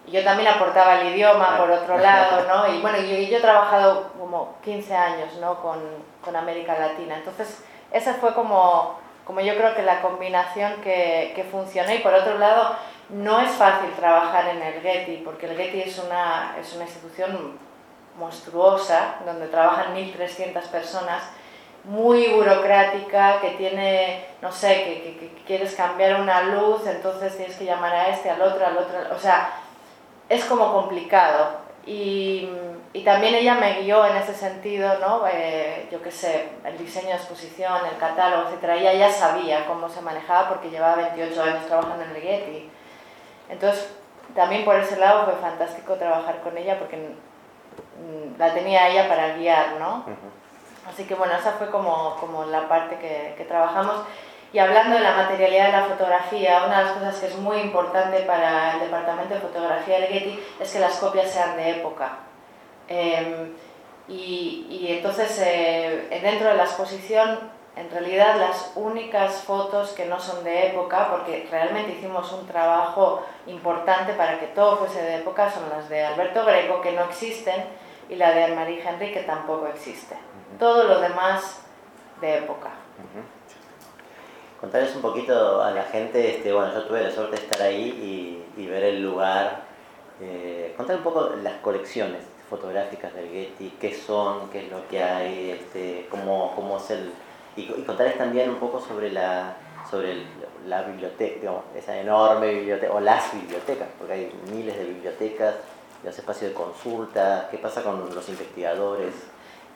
yo también aportaba el idioma por otro lado, ¿no? Y bueno, yo, yo he trabajado como 15 años, ¿no? Con, con América Latina. Entonces, esa fue como, como yo creo que la combinación que, que funcionó y por otro lado no es fácil trabajar en el Getty porque el Getty es una, es una institución monstruosa donde trabajan 1.300 personas muy burocrática, que tiene, no sé, que, que, que, quieres cambiar una luz, entonces tienes que llamar a este, al otro, al otro, o sea, es como complicado. Y, y, también ella me guió en ese sentido, ¿no? Eh, yo qué sé, el diseño de exposición, el catálogo, etc. Ella ya sabía cómo se manejaba porque llevaba 28 años trabajando en el Getty. Entonces, también por ese lado fue fantástico trabajar con ella porque mm, la tenía ella para guiar, ¿no? Así que bueno, esa fue como, como la parte que, que trabajamos. Y hablando de la materialidad de la fotografía, una de las cosas que es muy importante para el departamento de fotografía del Getty es que las copias sean de época. Eh, y, y, entonces, eh, dentro de la exposición, en realidad las únicas fotos que no son de época, porque realmente hicimos un trabajo importante para que todo fuese de época, son las de Alberto Greco, que no existen, y la de Marie Henry, que tampoco existe. Todo lo demás de época. Uh -huh contarles un poquito a la gente, este, bueno, yo tuve la suerte de estar ahí y, ver el lugar, eh, contar un poco las colecciones fotográficas del Getty, qué son, qué es lo que hay, este, cómo, es el... Y, contarles también un poco sobre la, sobre la biblioteca, digamos, esa enorme biblioteca, o las bibliotecas, porque hay miles de bibliotecas, los espacios de consulta, qué pasa con los investigadores,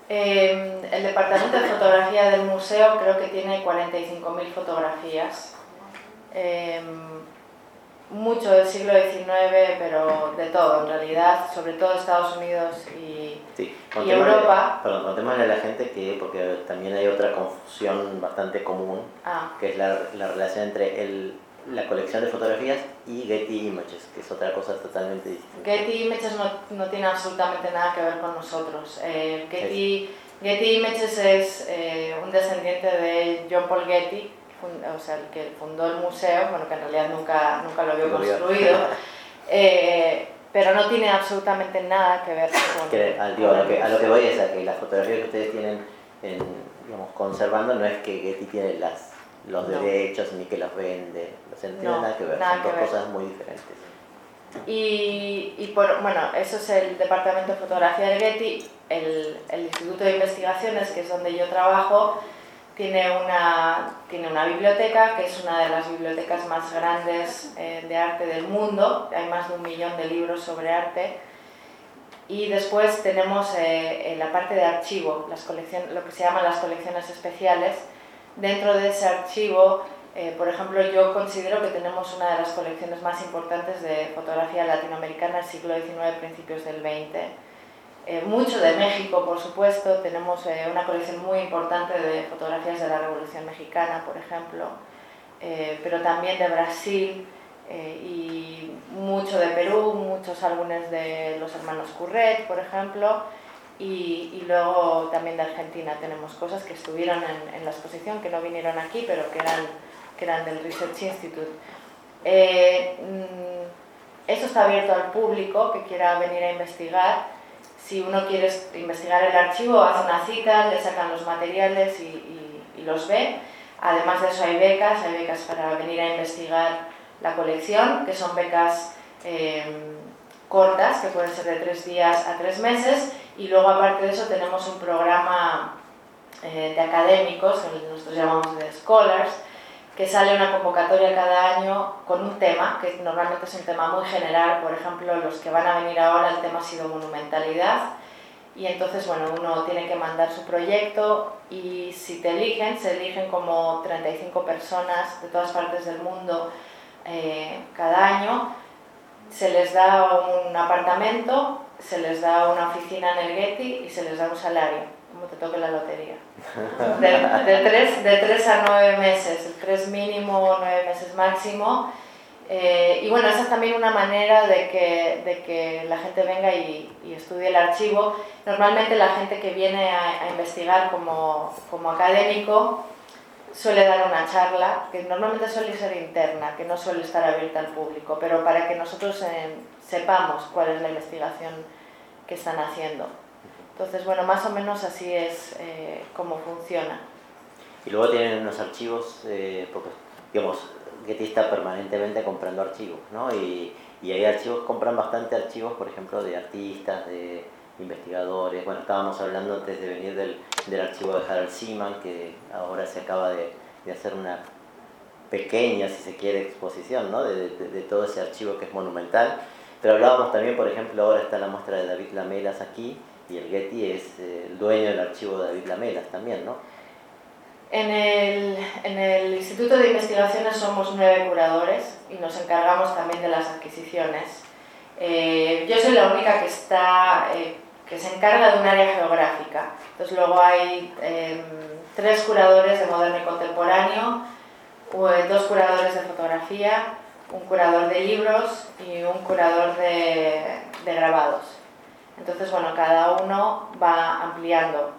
eh, el departamento de fotografía del museo creo que tiene 45.000 fotografías. Eh, mucho del siglo XIX, pero de todo en realidad, sobre todo Estados Unidos y, sí. y Europa. Perdón, contémosle a la gente que, porque también hay otra confusión bastante común, ah. que es la, la relación entre el, la colección de fotografías y Getty Images, que es otra cosa totalmente distinta. Getty Images no, no tiene absolutamente nada que ver con nosotros. Eh, Getty, Getty Images es eh, un descendiente de John Paul Getty, o sea, el que fundó el museo, bueno, que en realidad nunca, nunca lo vio construido, eh, pero no tiene absolutamente nada que ver con... Que, al, digo, a, lo que, a lo que voy es a que las fotografías que ustedes tienen en, digamos, conservando no es que Getty tiene las los no. derechos ni que los vende, o sea, no tiene nada que ver, nada son dos que ver. cosas muy diferentes. Y, y por, bueno, eso es el Departamento de Fotografía de Getty, el, el Instituto de Investigaciones, que es donde yo trabajo, tiene una, tiene una biblioteca, que es una de las bibliotecas más grandes eh, de arte del mundo, hay más de un millón de libros sobre arte, y después tenemos eh, en la parte de archivo, las lo que se llaman las colecciones especiales, dentro de ese archivo eh, por ejemplo, yo considero que tenemos una de las colecciones más importantes de fotografía latinoamericana del siglo XIX, principios del XX. Eh, mucho de México, por supuesto, tenemos eh, una colección muy importante de fotografías de la Revolución Mexicana, por ejemplo, pero también de Brasil, y mucho de Perú, muchos álbumes de los hermanos Curret, por ejemplo, y, luego también de Argentina tenemos cosas que estuvieron en, la exposición, que no vinieron aquí, pero que eran, que eran del Research Institute. Eh, mm, esto está abierto al público que quiera venir a investigar. Si uno quiere investigar el archivo, hace una cita, le sacan los materiales y, los ve. Además de eso hay becas, hay becas para venir a investigar la colección, que son becas eh, cortas, que pueden ser de tres días a tres meses, y luego aparte de eso tenemos un programa eh, de académicos, que nosotros llamamos de scholars, que sale una convocatoria cada año con un tema, que normalmente es un tema muy general, por ejemplo, los que van a venir ahora, el tema ha sido monumentalidad, y entonces, bueno, uno tiene que mandar su proyecto y si te eligen, se eligen como 35 personas de todas partes del mundo eh, cada año, se les da un apartamento, se les da una oficina en el Getty y se les da un salario, como te toque la lotería. De, tres, de tres a nueve meses, el tres mínimo, nueve meses máximo. Eh, y bueno, esa es también una manera de que, de que la gente venga y, y, estudie el archivo. Normalmente la gente que viene a, a investigar como, como académico suele dar una charla, que normalmente suele ser interna, que no suele estar abierta al público, pero para que nosotros eh, sepamos cuál es la investigación que están haciendo. Entonces, bueno, más o menos así es eh, como funciona. Y luego tienen unos archivos, eh, porque, digamos, Getty está permanentemente comprando archivos, ¿no? Y, y hay archivos, compran bastante archivos, por ejemplo, de artistas, de investigadores. Bueno, estábamos hablando antes de venir del, del archivo de Harald Seaman, que ahora se acaba de, de, hacer una pequeña, si se quiere, exposición ¿no? de, de, todo ese archivo que es monumental. Pero hablábamos también, por ejemplo, ahora está la muestra de David Lamelas aquí, y el Getty es eh, el dueño del archivo de David Lamelas también, ¿no? En el, en el, Instituto de Investigaciones somos nueve curadores y nos encargamos también de las adquisiciones. Eh, yo soy la única que está eh, que se encarga de un área geográfica. Entonces luego hay em, tres curadores de moderno y contemporáneo, dos curadores de fotografía, un curador de libros y un curador de, de grabados. Entonces, bueno, cada uno va ampliando.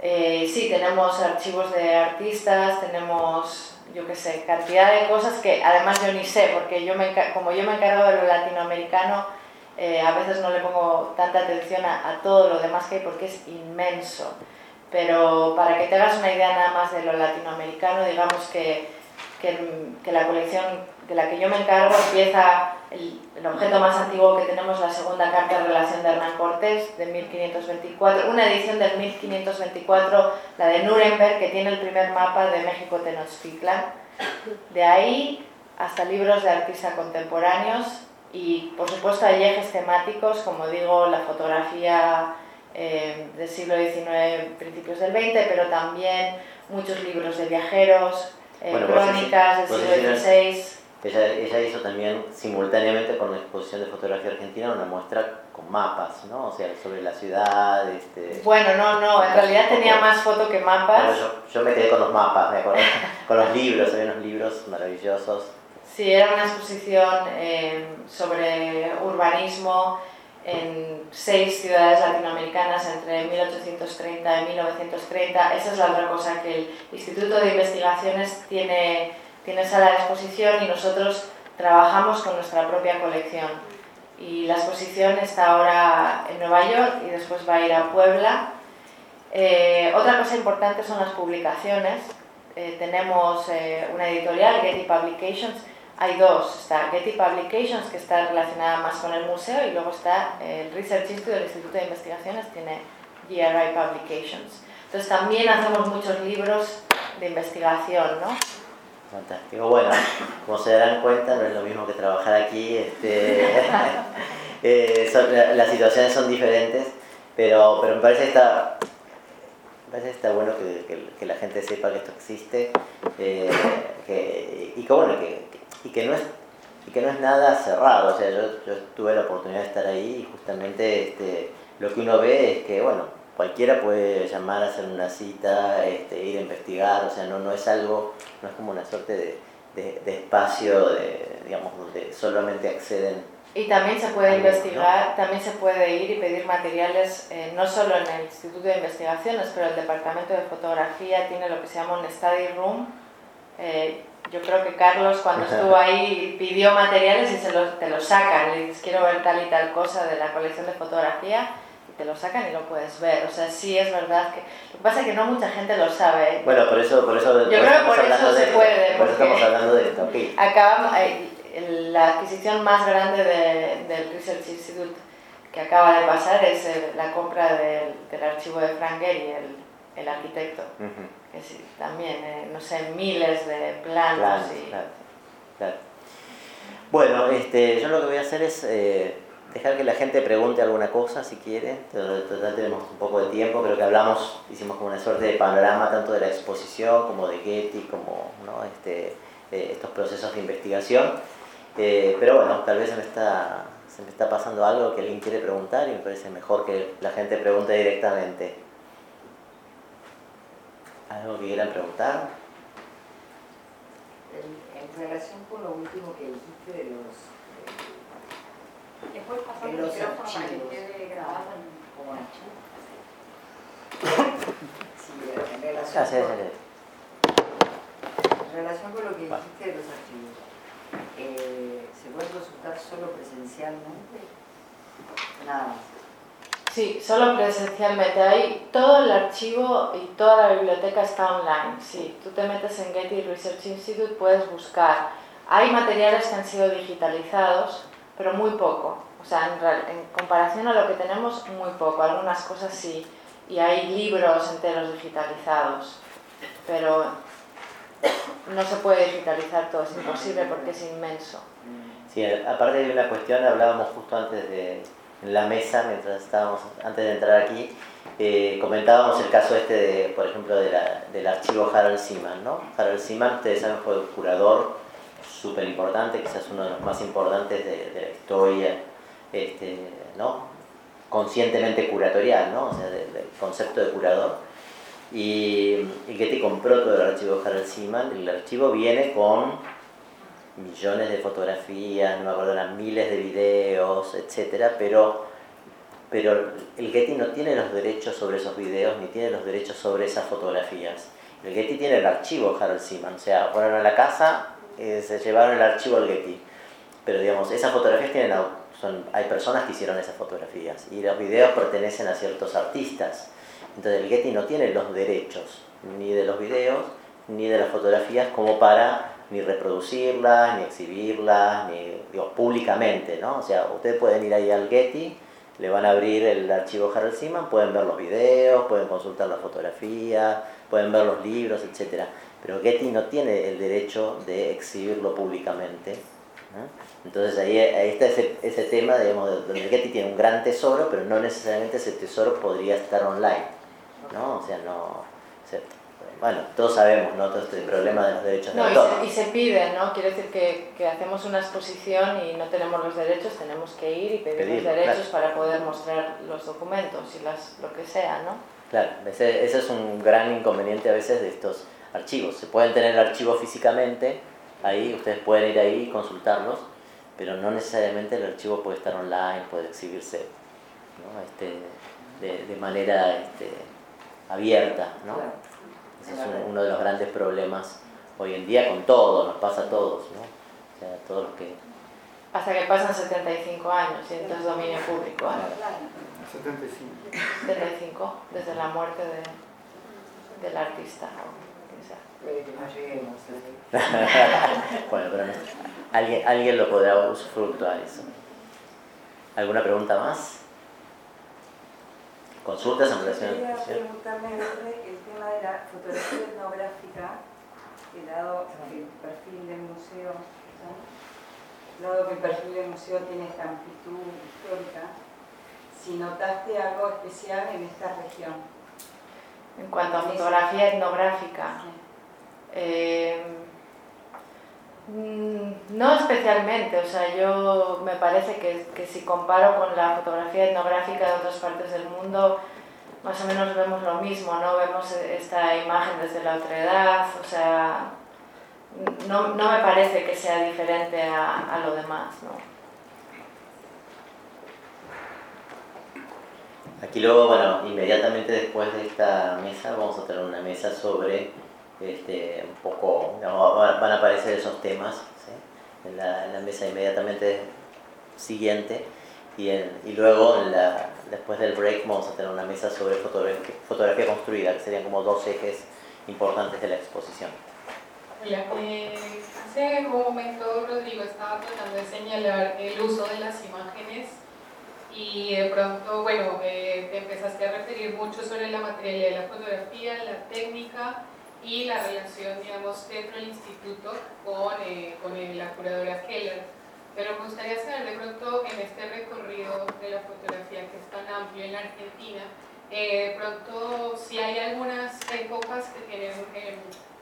Eh, sí, tenemos archivos de artistas, tenemos, yo qué sé, cantidad de cosas que además yo ni sé, porque yo me, como yo me encargo de lo latinoamericano, eh, a veces no le pongo tanta atención a, todo lo demás que hay porque es inmenso. Pero para que te hagas una idea nada más de lo latinoamericano, digamos que, que, la colección de la que yo me encargo empieza, el, el, objeto más antiguo que tenemos, la segunda carta de relación de Hernán Cortés, de 1524, una edición del 1524, la de Nuremberg, que tiene el primer mapa de México Tenochtitlan. De ahí hasta libros de artistas contemporáneos, y por supuesto hay ejes temáticos, como digo, la fotografía eh, del siglo XIX, principios del XX, pero también muchos libros de viajeros, eh, crónicas del siglo XVI. Ella, hizo también simultáneamente con la exposición de fotografía argentina una muestra con mapas, ¿no? O sea, sobre la ciudad. Este, bueno, no, no, en realidad tenía más foto que mapas. yo, yo, me quedé con los mapas, me acuerdo, con los libros, había unos libros maravillosos Sí, era una exposición eh, sobre urbanismo en seis ciudades latinoamericanas entre 1830 y 1930. Esa es la otra cosa, que el Instituto de Investigaciones tiene, tiene sala de exposición y nosotros trabajamos con nuestra propia colección. Y la exposición está ahora en Nueva York y después va a ir a Puebla. Eh, otra cosa importante son las publicaciones. Eh, tenemos una editorial, Getty Publications, hay dos, está Getty Publications, que está relacionada más con el museo, y luego está el Research Institute del Instituto de Investigaciones, tiene GRI Publications. Entonces también hacemos muchos libros de investigación, ¿no? Fantástico. Bueno, como se darán cuenta, no es lo mismo que trabajar aquí. Este, eh, las situaciones son diferentes, pero, pero me parece que está, me parece está bueno que, que, la gente sepa que esto existe eh, que, y que, bueno, que, y que no es, y que no es nada cerrado. O sea, yo, yo tuve la oportunidad de estar ahí y justamente este, lo que uno ve es que, bueno, cualquiera puede llamar hacer una cita, este, ir a investigar, o sea, no, no es algo, no es como una suerte de, de, espacio de, digamos, donde solamente acceden y también se puede investigar, también se puede ir y pedir materiales, eh, no solo en el Instituto de Investigaciones, pero el Departamento de Fotografía tiene lo que se llama un study room. Eh, yo creo que Carlos cuando estuvo ahí pidió materiales y se los, te los sacan, le dices quiero ver tal y tal cosa de la colección de fotografía y te lo sacan y lo puedes ver. O sea, sí es verdad que... Lo que pasa es que no mucha gente lo sabe. Bueno, por eso... Por eso yo creo que por eso se puede. Por eso estamos hablando de esto. Acabamos, eh, la adquisición más grande del Research Institute que acaba de pasar es la compra del, del, archivo de Frank Gehry, el, el arquitecto. que también, eh, no sé, miles de planos. y... claro, Bueno, este, yo lo que voy a hacer es eh, dejar que la gente pregunte alguna cosa si quiere. Total tenemos un poco de tiempo, creo que hablamos, hicimos como una suerte de panorama tanto de la exposición como de Getty, como ¿no? este, eh, estos procesos de investigación. Eh, pero bueno, tal vez se me, está, se me está pasando algo que alguien quiere preguntar y me parece mejor que la gente pregunte directamente. ¿Algo que quieran preguntar? En, relación con lo último que dijiste de los, Después pasar el micrófono para que quede grabado como archivo. Sí, en relación, ah, sí, con, en relación con lo que dijiste de los archivos. Eh, ¿se puede consultar solo presencialmente? Nada más. Sí, solo presencialmente. Ahí todo el archivo y toda la biblioteca está online. Sí, tú te metes en Getty Research Institute, puedes buscar. Hay materiales que han sido digitalizados, pero muy poco. O sea, en, en comparación a lo que tenemos, muy poco. Algunas cosas sí. Y hay libros enteros digitalizados. Pero no se puede digitalizar todo, es imposible porque es inmenso. Sí, aparte de una cuestión, hablábamos justo antes de en la mesa, mientras estábamos, antes de entrar aquí, eh, comentábamos el caso este, de, por ejemplo, del archivo Harold Seaman, ¿no? Harold Seaman, ustedes saben, fue un curador súper importante, quizás uno de los más importantes de, la historia, este, ¿no? Conscientemente curatorial, ¿no? O sea, del concepto de curador y, y te compró todo el archivo Harold Seaman. El archivo viene con millones de fotografías, no me acuerdo, eran miles de videos, etcétera, pero, pero el Getty no tiene los derechos sobre esos videos ni tiene los derechos sobre esas fotografías. El Getty tiene el archivo Harold Seaman, o sea, fueron a la casa, eh, se llevaron el archivo al Getty. Pero digamos, esas fotografías tienen, son, hay personas que hicieron esas fotografías y los videos pertenecen a ciertos artistas. Entonces el Getty no tiene los derechos ni de los videos ni de las fotografías como para ni reproducirlas, ni exhibirlas, ni digo, públicamente, ¿no? O sea, ustedes pueden ir ahí al Getty, le van a abrir el archivo Harold Seaman, pueden ver los videos, pueden consultar las fotografías, pueden ver los libros, etc. Pero Getty no tiene el derecho de exhibirlo públicamente. Entonces ahí, está ese, ese tema, digamos, donde Getty tiene un gran tesoro, pero no necesariamente ese tesoro podría estar online. ¿no? O sea, no... bueno, todos sabemos, ¿no? Todo este problema de los derechos no, de autor. Y se, y se piden, ¿no? Quiere decir que, que, hacemos una exposición y no tenemos los derechos, tenemos que ir y pedir, los derechos para poder mostrar los documentos y las, lo que sea, ¿no? Claro, ese, ese es un gran inconveniente a veces de estos archivos. Se pueden tener archivos físicamente, ahí ustedes pueden ir ahí y consultarlos, pero no necesariamente el archivo puede estar online, puede exhibirse ¿no? este, de, de manera este, abierta, ¿no? Ese es uno de los grandes problemas hoy en día con todo, nos pasa a todos, ¿no? O sea, todos los que... Hasta que pasan 75 años y entonces dominio público. ¿eh? 75. 75, desde la muerte de, del artista. bueno, pero no. ¿Alguien, alguien lo podrá usufructuar eso. ¿Alguna pregunta más? ¿Consultas en relación a la la fotografía etnográfica, que dado el perfil del museo, dado que el perfil del museo tiene esta amplitud histórica, si notaste algo especial en esta región. En cuanto a fotografía etnográfica, eh, mm, no especialmente, o sea, yo me parece que, que, si comparo con la fotografía etnográfica de otras partes del mundo, más o menos vemos lo mismo, ¿no? Vemos esta imagen desde la otra edad, o sea, no, no me parece que sea diferente a, a lo demás, ¿no? Aquí luego, bueno, inmediatamente después de esta mesa vamos a tener una mesa sobre este, un poco, van a aparecer esos temas ¿sí? en, la, en, la, mesa inmediatamente siguiente y, y luego en la, después del break vamos a tener una mesa sobre fotografía, fotografía construida, que serían como dos ejes importantes de la exposición. Eh, hace un momento Rodrigo estaba tratando de señalar el uso de las imágenes y de pronto, bueno, eh, te empezaste a referir mucho sobre la materialidad de la fotografía, la técnica y la relación, digamos, dentro del instituto con, eh, con la curadora Keller. Pero me gustaría saber de pronto en este recorrido de la fotografía que es tan amplio en Argentina, eh, de pronto si hay algunas épocas que tienen eh,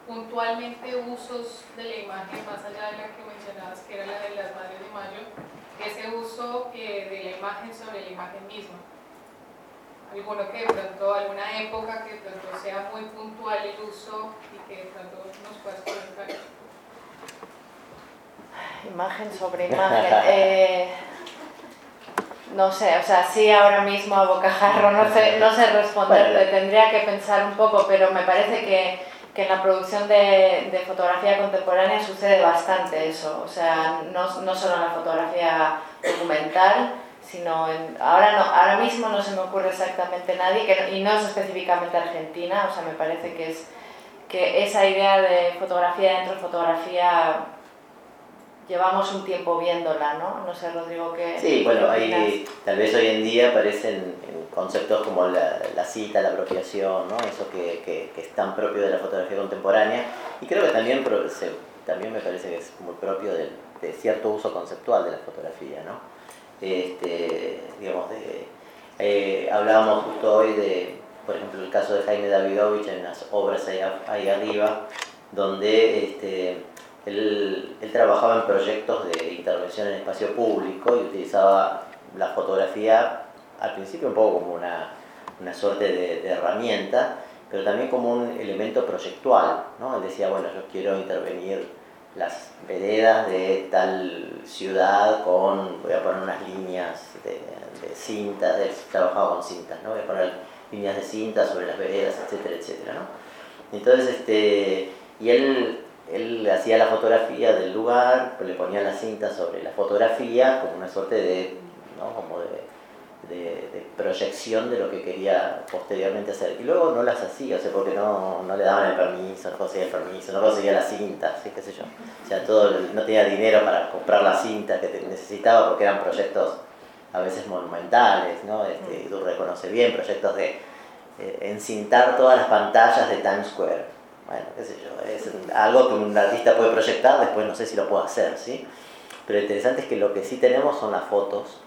puntualmente usos de la imagen, más allá de la que mencionabas, que era la de las Madres de Mayo, ese uso eh, de la imagen sobre la imagen misma. Alguno que de pronto, alguna época que de pronto sea muy puntual el uso y que de pronto nos puedas comentar. Imagen sobre imagen. No sé, o sea, sí ahora mismo a bocajarro, no sé, no sé responderte, tendría que pensar un poco, pero me parece que, que en la producción de, de, fotografía contemporánea sucede bastante eso, o sea, no, no solo en la fotografía documental, sino en, ahora, no, ahora mismo no se me ocurre exactamente nadie, que, y no es específicamente Argentina, o sea, me parece que, es, que esa idea de fotografía dentro de fotografía llevamos un tiempo viéndola, ¿no? No sé, Rodrigo, ¿qué Sí, bueno, tal vez hoy en día aparecen conceptos como la, la cita, la apropiación, ¿no? Eso que, que, que, es tan propio de la fotografía contemporánea y creo que también, se, también me parece que es muy propio de, de, cierto uso conceptual de la fotografía, ¿no? Este, digamos, de, eh, hablábamos justo hoy de, por ejemplo, el caso de Jaime Davidovich en las obras ahí, ahí arriba, donde este, él, él, trabajaba en proyectos de intervención en espacio público y utilizaba la fotografía al principio un poco como una, una suerte de, de, herramienta, pero también como un elemento proyectual. ¿no? Él decía, bueno, yo quiero intervenir las veredas de tal ciudad con, voy a poner unas líneas de, de cinta, él trabajaba con cintas, ¿no? voy a poner líneas de cinta sobre las veredas, etcétera, etcétera. ¿no? Entonces, este, y él él hacía la fotografía del lugar, le ponía la cinta sobre la fotografía como una suerte de, ¿no? como de, de, de, proyección de lo que quería posteriormente hacer. Y luego no las hacía, o sea, porque no, no le daban el permiso, no conseguía el permiso, no conseguía la cinta, ¿sí? qué sé yo. O sea, todo, no tenía dinero para comprar la cinta que necesitaba porque eran proyectos a veces monumentales, ¿no? Este, tú reconoces bien, proyectos de eh, encintar todas las pantallas de Times Square bueno, qué sé yo, es algo que un artista puede proyectar, después no sé si lo puedo hacer, ¿sí? Pero lo interesante es que lo que sí tenemos son las fotos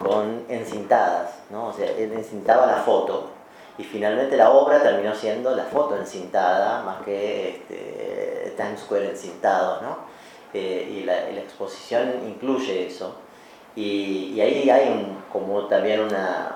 con encintadas, ¿no? O sea, él encintaba la foto y finalmente la obra terminó siendo la foto encintada más que este, Times Square encintado, ¿no? Eh, y, la, exposición incluye eso. Y, ahí hay como también una,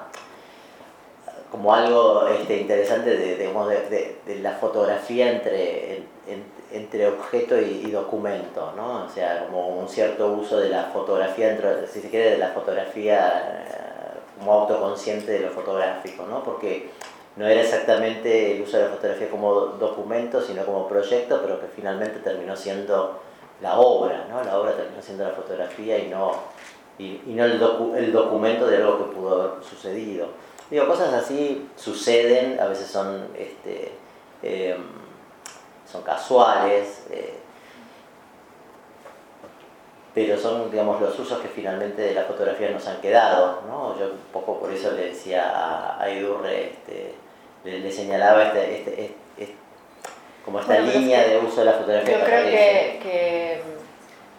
como algo este, interesante de, de, la fotografía entre, en, entre objeto y, y, documento, ¿no? O sea, como un cierto uso de la fotografía, dentro, si se quiere, de la fotografía eh, como autoconsciente de lo fotográfico, ¿no? Porque no era exactamente el uso de la fotografía como documento, sino como proyecto, pero que finalmente terminó siendo la obra, ¿no? La obra terminó siendo la fotografía y no, y no el, docu el documento de algo que pudo haber sucedido. Digo, cosas así suceden, a veces son, este, eh, son casuales, eh, pero son, digamos, los usos que finalmente de la fotografía nos han quedado, ¿no? Yo un poco por eso le decía a, a Edurre, este, le, le, señalaba este, este, este como esta bueno, línea de uso de la fotografía. Yo creo que, que,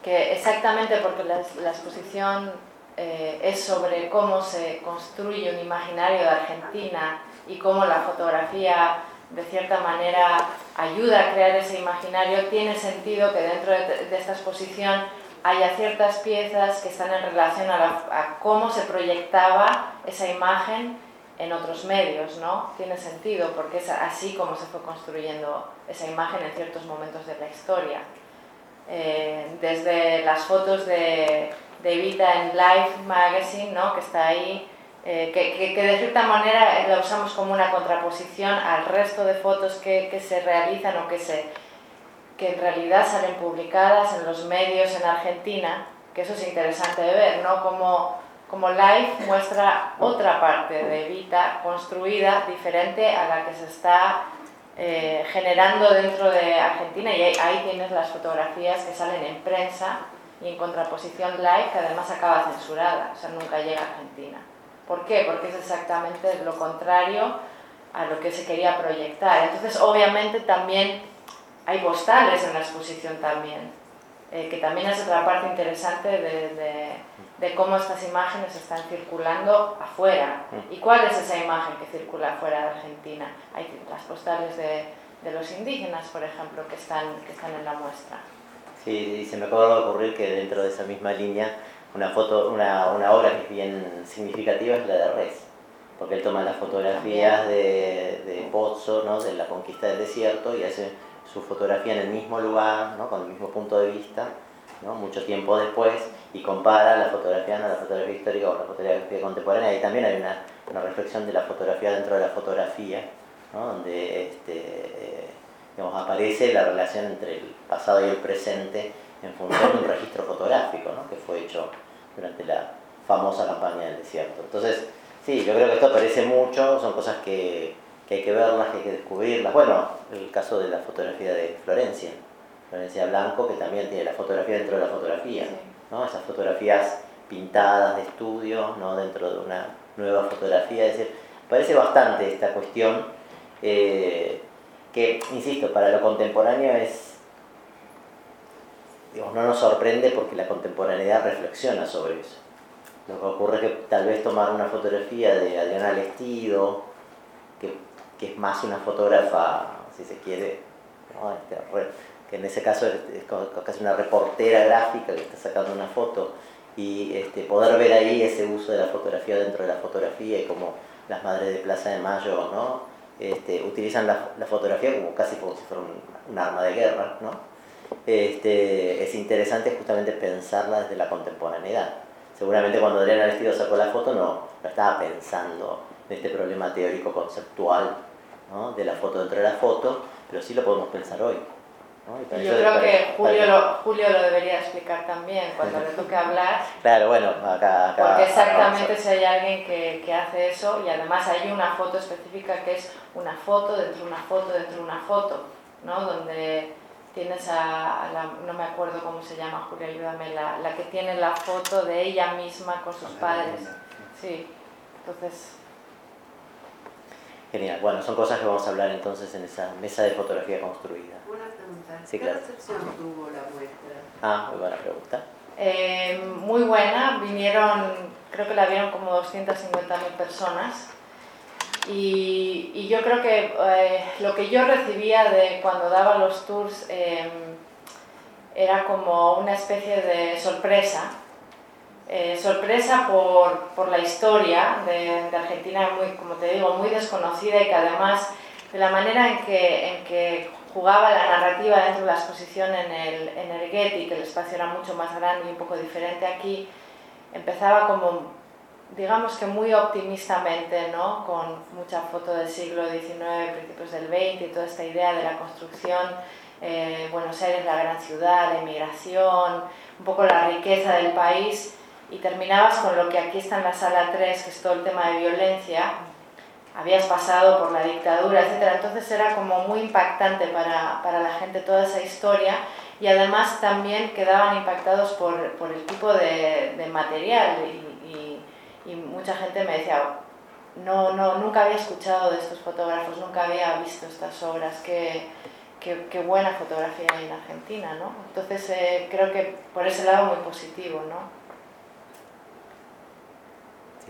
que, exactamente porque la, la exposición eh, es sobre cómo se construye un imaginario de Argentina y cómo la fotografía de cierta manera ayuda a crear ese imaginario, tiene sentido que dentro de, esta exposición haya ciertas piezas que están en relación a, la, a, cómo se proyectaba esa imagen en otros medios, ¿no? Tiene sentido porque es así como se fue construyendo esa imagen en ciertos momentos de la historia. eh, desde las fotos de, de Evita en Life Magazine, ¿no? que está ahí, eh, que, que, de cierta manera la usamos como una contraposición al resto de fotos que, que, se realizan o que, se, que en realidad salen publicadas en los medios en Argentina, que eso es interesante de ver, ¿no? Como, como Life muestra otra parte de Evita construida diferente a la que se está eh, generando dentro de Argentina y ahí, ahí, tienes las fotografías que salen en prensa y en contraposición live que además acaba censurada, o sea, nunca llega a Argentina. ¿Por qué? Porque es exactamente lo contrario a lo que se quería proyectar. Entonces, obviamente también hay postales en la exposición también, eh, que también es otra parte interesante de, de, de, cómo estas imágenes están circulando afuera. ¿Y cuál es esa imagen que circula afuera de Argentina? Hay las postales de, de los indígenas, por ejemplo, que están, que están en la muestra. Sí, y se me acaba de ocurrir que dentro de esa misma línea, una, foto, una, una obra que es bien significativa es la de Res, porque él toma las fotografías de, de Pozzo, ¿no? de la conquista del desierto, y hace su fotografía en el mismo lugar, ¿no? con el mismo punto de vista, ¿no? mucho tiempo después, y compara la fotografía, ¿no? la fotografía histórica o la fotografía contemporánea, y también hay una, una reflexión de la fotografía dentro de la fotografía, ¿no? donde este, eh, digamos, aparece la relación entre el pasado y el presente en función de un registro fotográfico ¿no? que fue hecho durante la famosa campaña del desierto. Entonces, sí, yo creo que esto aparece mucho, son cosas que, que hay que verlas, que hay que descubrirlas. Bueno, el caso de la fotografía de Florencia, Florencia Blanco, que también tiene la fotografía dentro de la fotografía, ¿no? esas fotografías pintadas de estudio ¿no? dentro de una nueva fotografía. Es decir, parece bastante esta cuestión eh, que, insisto, para lo contemporáneo es, digamos, no nos sorprende porque la contemporaneidad reflexiona sobre eso. Lo que ocurre es que tal vez tomar una fotografía de Adriana Lestido, que, que es más una fotógrafa, si se quiere, este, que en ese caso es, es, casi una reportera gráfica que está sacando una foto, y este, poder ver ahí ese uso de la fotografía dentro de la fotografía y como las madres de Plaza de Mayo, ¿no? Este, utilizan la, la, fotografía como casi como si fuera un, arma de guerra, ¿no? Este, es interesante justamente pensarla desde la contemporaneidad. Seguramente cuando Adriana Vestido sacó la foto no, no estaba pensando en este problema teórico conceptual ¿no? de la foto dentro de la foto, pero sí lo podemos pensar hoy. ¿No? Yo creo que Julio lo, Julio lo debería explicar también cuando le toque hablar. Claro, bueno, acá... acá porque exactamente acá si hay alguien que, que, hace eso y además hay una foto específica que es una foto dentro de una foto dentro de una foto, ¿no? Donde tienes a, a la, no me acuerdo cómo se llama, Julia, ayúdame, la, la que tiene la foto de ella misma con sus padres. Sí, entonces... Genial, bueno, son cosas que vamos a hablar entonces en esa mesa de fotografía construida. Sí, ¿qué claro. recepción tuvo la muestra? Ah, muy buena pregunta. Eh, muy buena, vinieron, creo que la vieron como 250.000 personas. Y, y, yo creo que eh, lo que yo recibía de cuando daba los tours eh, era como una especie de sorpresa. Eh, sorpresa por, por, la historia de, de, Argentina, muy, como te digo, muy desconocida y que además de la manera en que, en que jugaba la narrativa dentro de la exposición en el, en el Getty, que el espacio era mucho más grande y un poco diferente aquí, empezaba como digamos que muy optimistamente, ¿no? con mucha foto del siglo XIX, principios del XX, y toda esta idea de la construcción, eh, Buenos Aires, la gran ciudad, la inmigración, un poco la riqueza del país, y terminabas con lo que aquí está en la sala 3, que es todo el tema de violencia, habías pasado por la dictadura, etc. Entonces era como muy impactante para, para la gente toda esa historia, y además también quedaban impactados por, por el tipo de, de material y, y mucha gente me decía, no, no, nunca había escuchado de estos fotógrafos, nunca había visto estas obras, qué, qué, qué buena fotografía hay en Argentina, ¿no? Entonces eh, creo que por ese lado muy positivo, ¿no?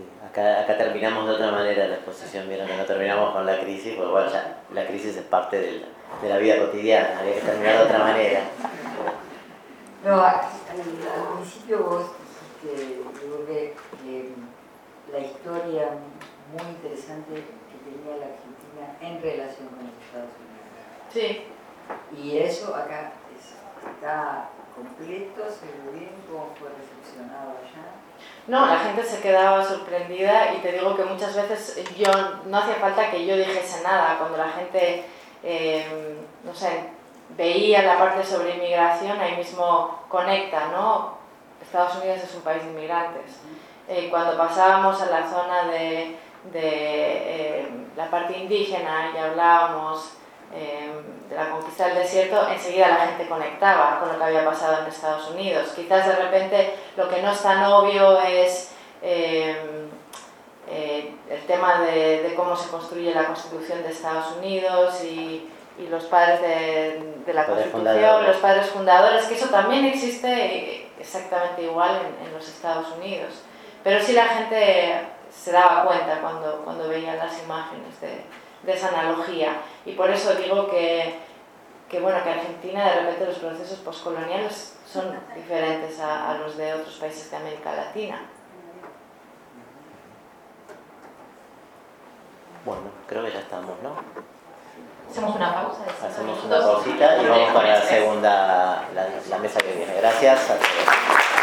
Sí, acá, acá terminamos de otra manera la exposición, vieron que no terminamos con la crisis, porque bueno, ya la crisis es parte de la, de la vida cotidiana, había que terminar de otra manera. No, al, al principio vos dijiste, yo que, que la historia muy interesante que tenía la Argentina en relación con los Estados Unidos. Sí. Y eso acá es, está completo, cómo fue recepcionado allá. No, la gente se quedaba sorprendida y te digo que muchas veces yo no hacía falta que yo dijese nada cuando la gente, eh, no sé, veía la parte sobre inmigración, ahí mismo conecta, ¿no? Estados Unidos es un país de inmigrantes. Eh, cuando pasábamos a la zona de, de eh, la parte indígena y hablábamos eh, de la conquista del desierto, enseguida la gente conectaba con lo que había pasado en Estados Unidos. Quizás de repente lo que no es tan obvio es eh, eh, el tema de, de, cómo se construye la Constitución de Estados Unidos y, y los padres de, de la Padres Constitución, fundadores. los padres fundadores, que eso también existe exactamente igual en, en los Estados Unidos. Pero sí la gente se daba cuenta cuando, cuando veía las imágenes de, de esa analogía. Y por eso digo que, que, bueno, que Argentina de repente los procesos postcoloniales son diferentes a, a los de otros países de América Latina. Bueno, creo que ya estamos, ¿no? Hacemos una pausa. Hacemos una pausita y vamos para la segunda, la, la mesa que viene. Gracias a todos.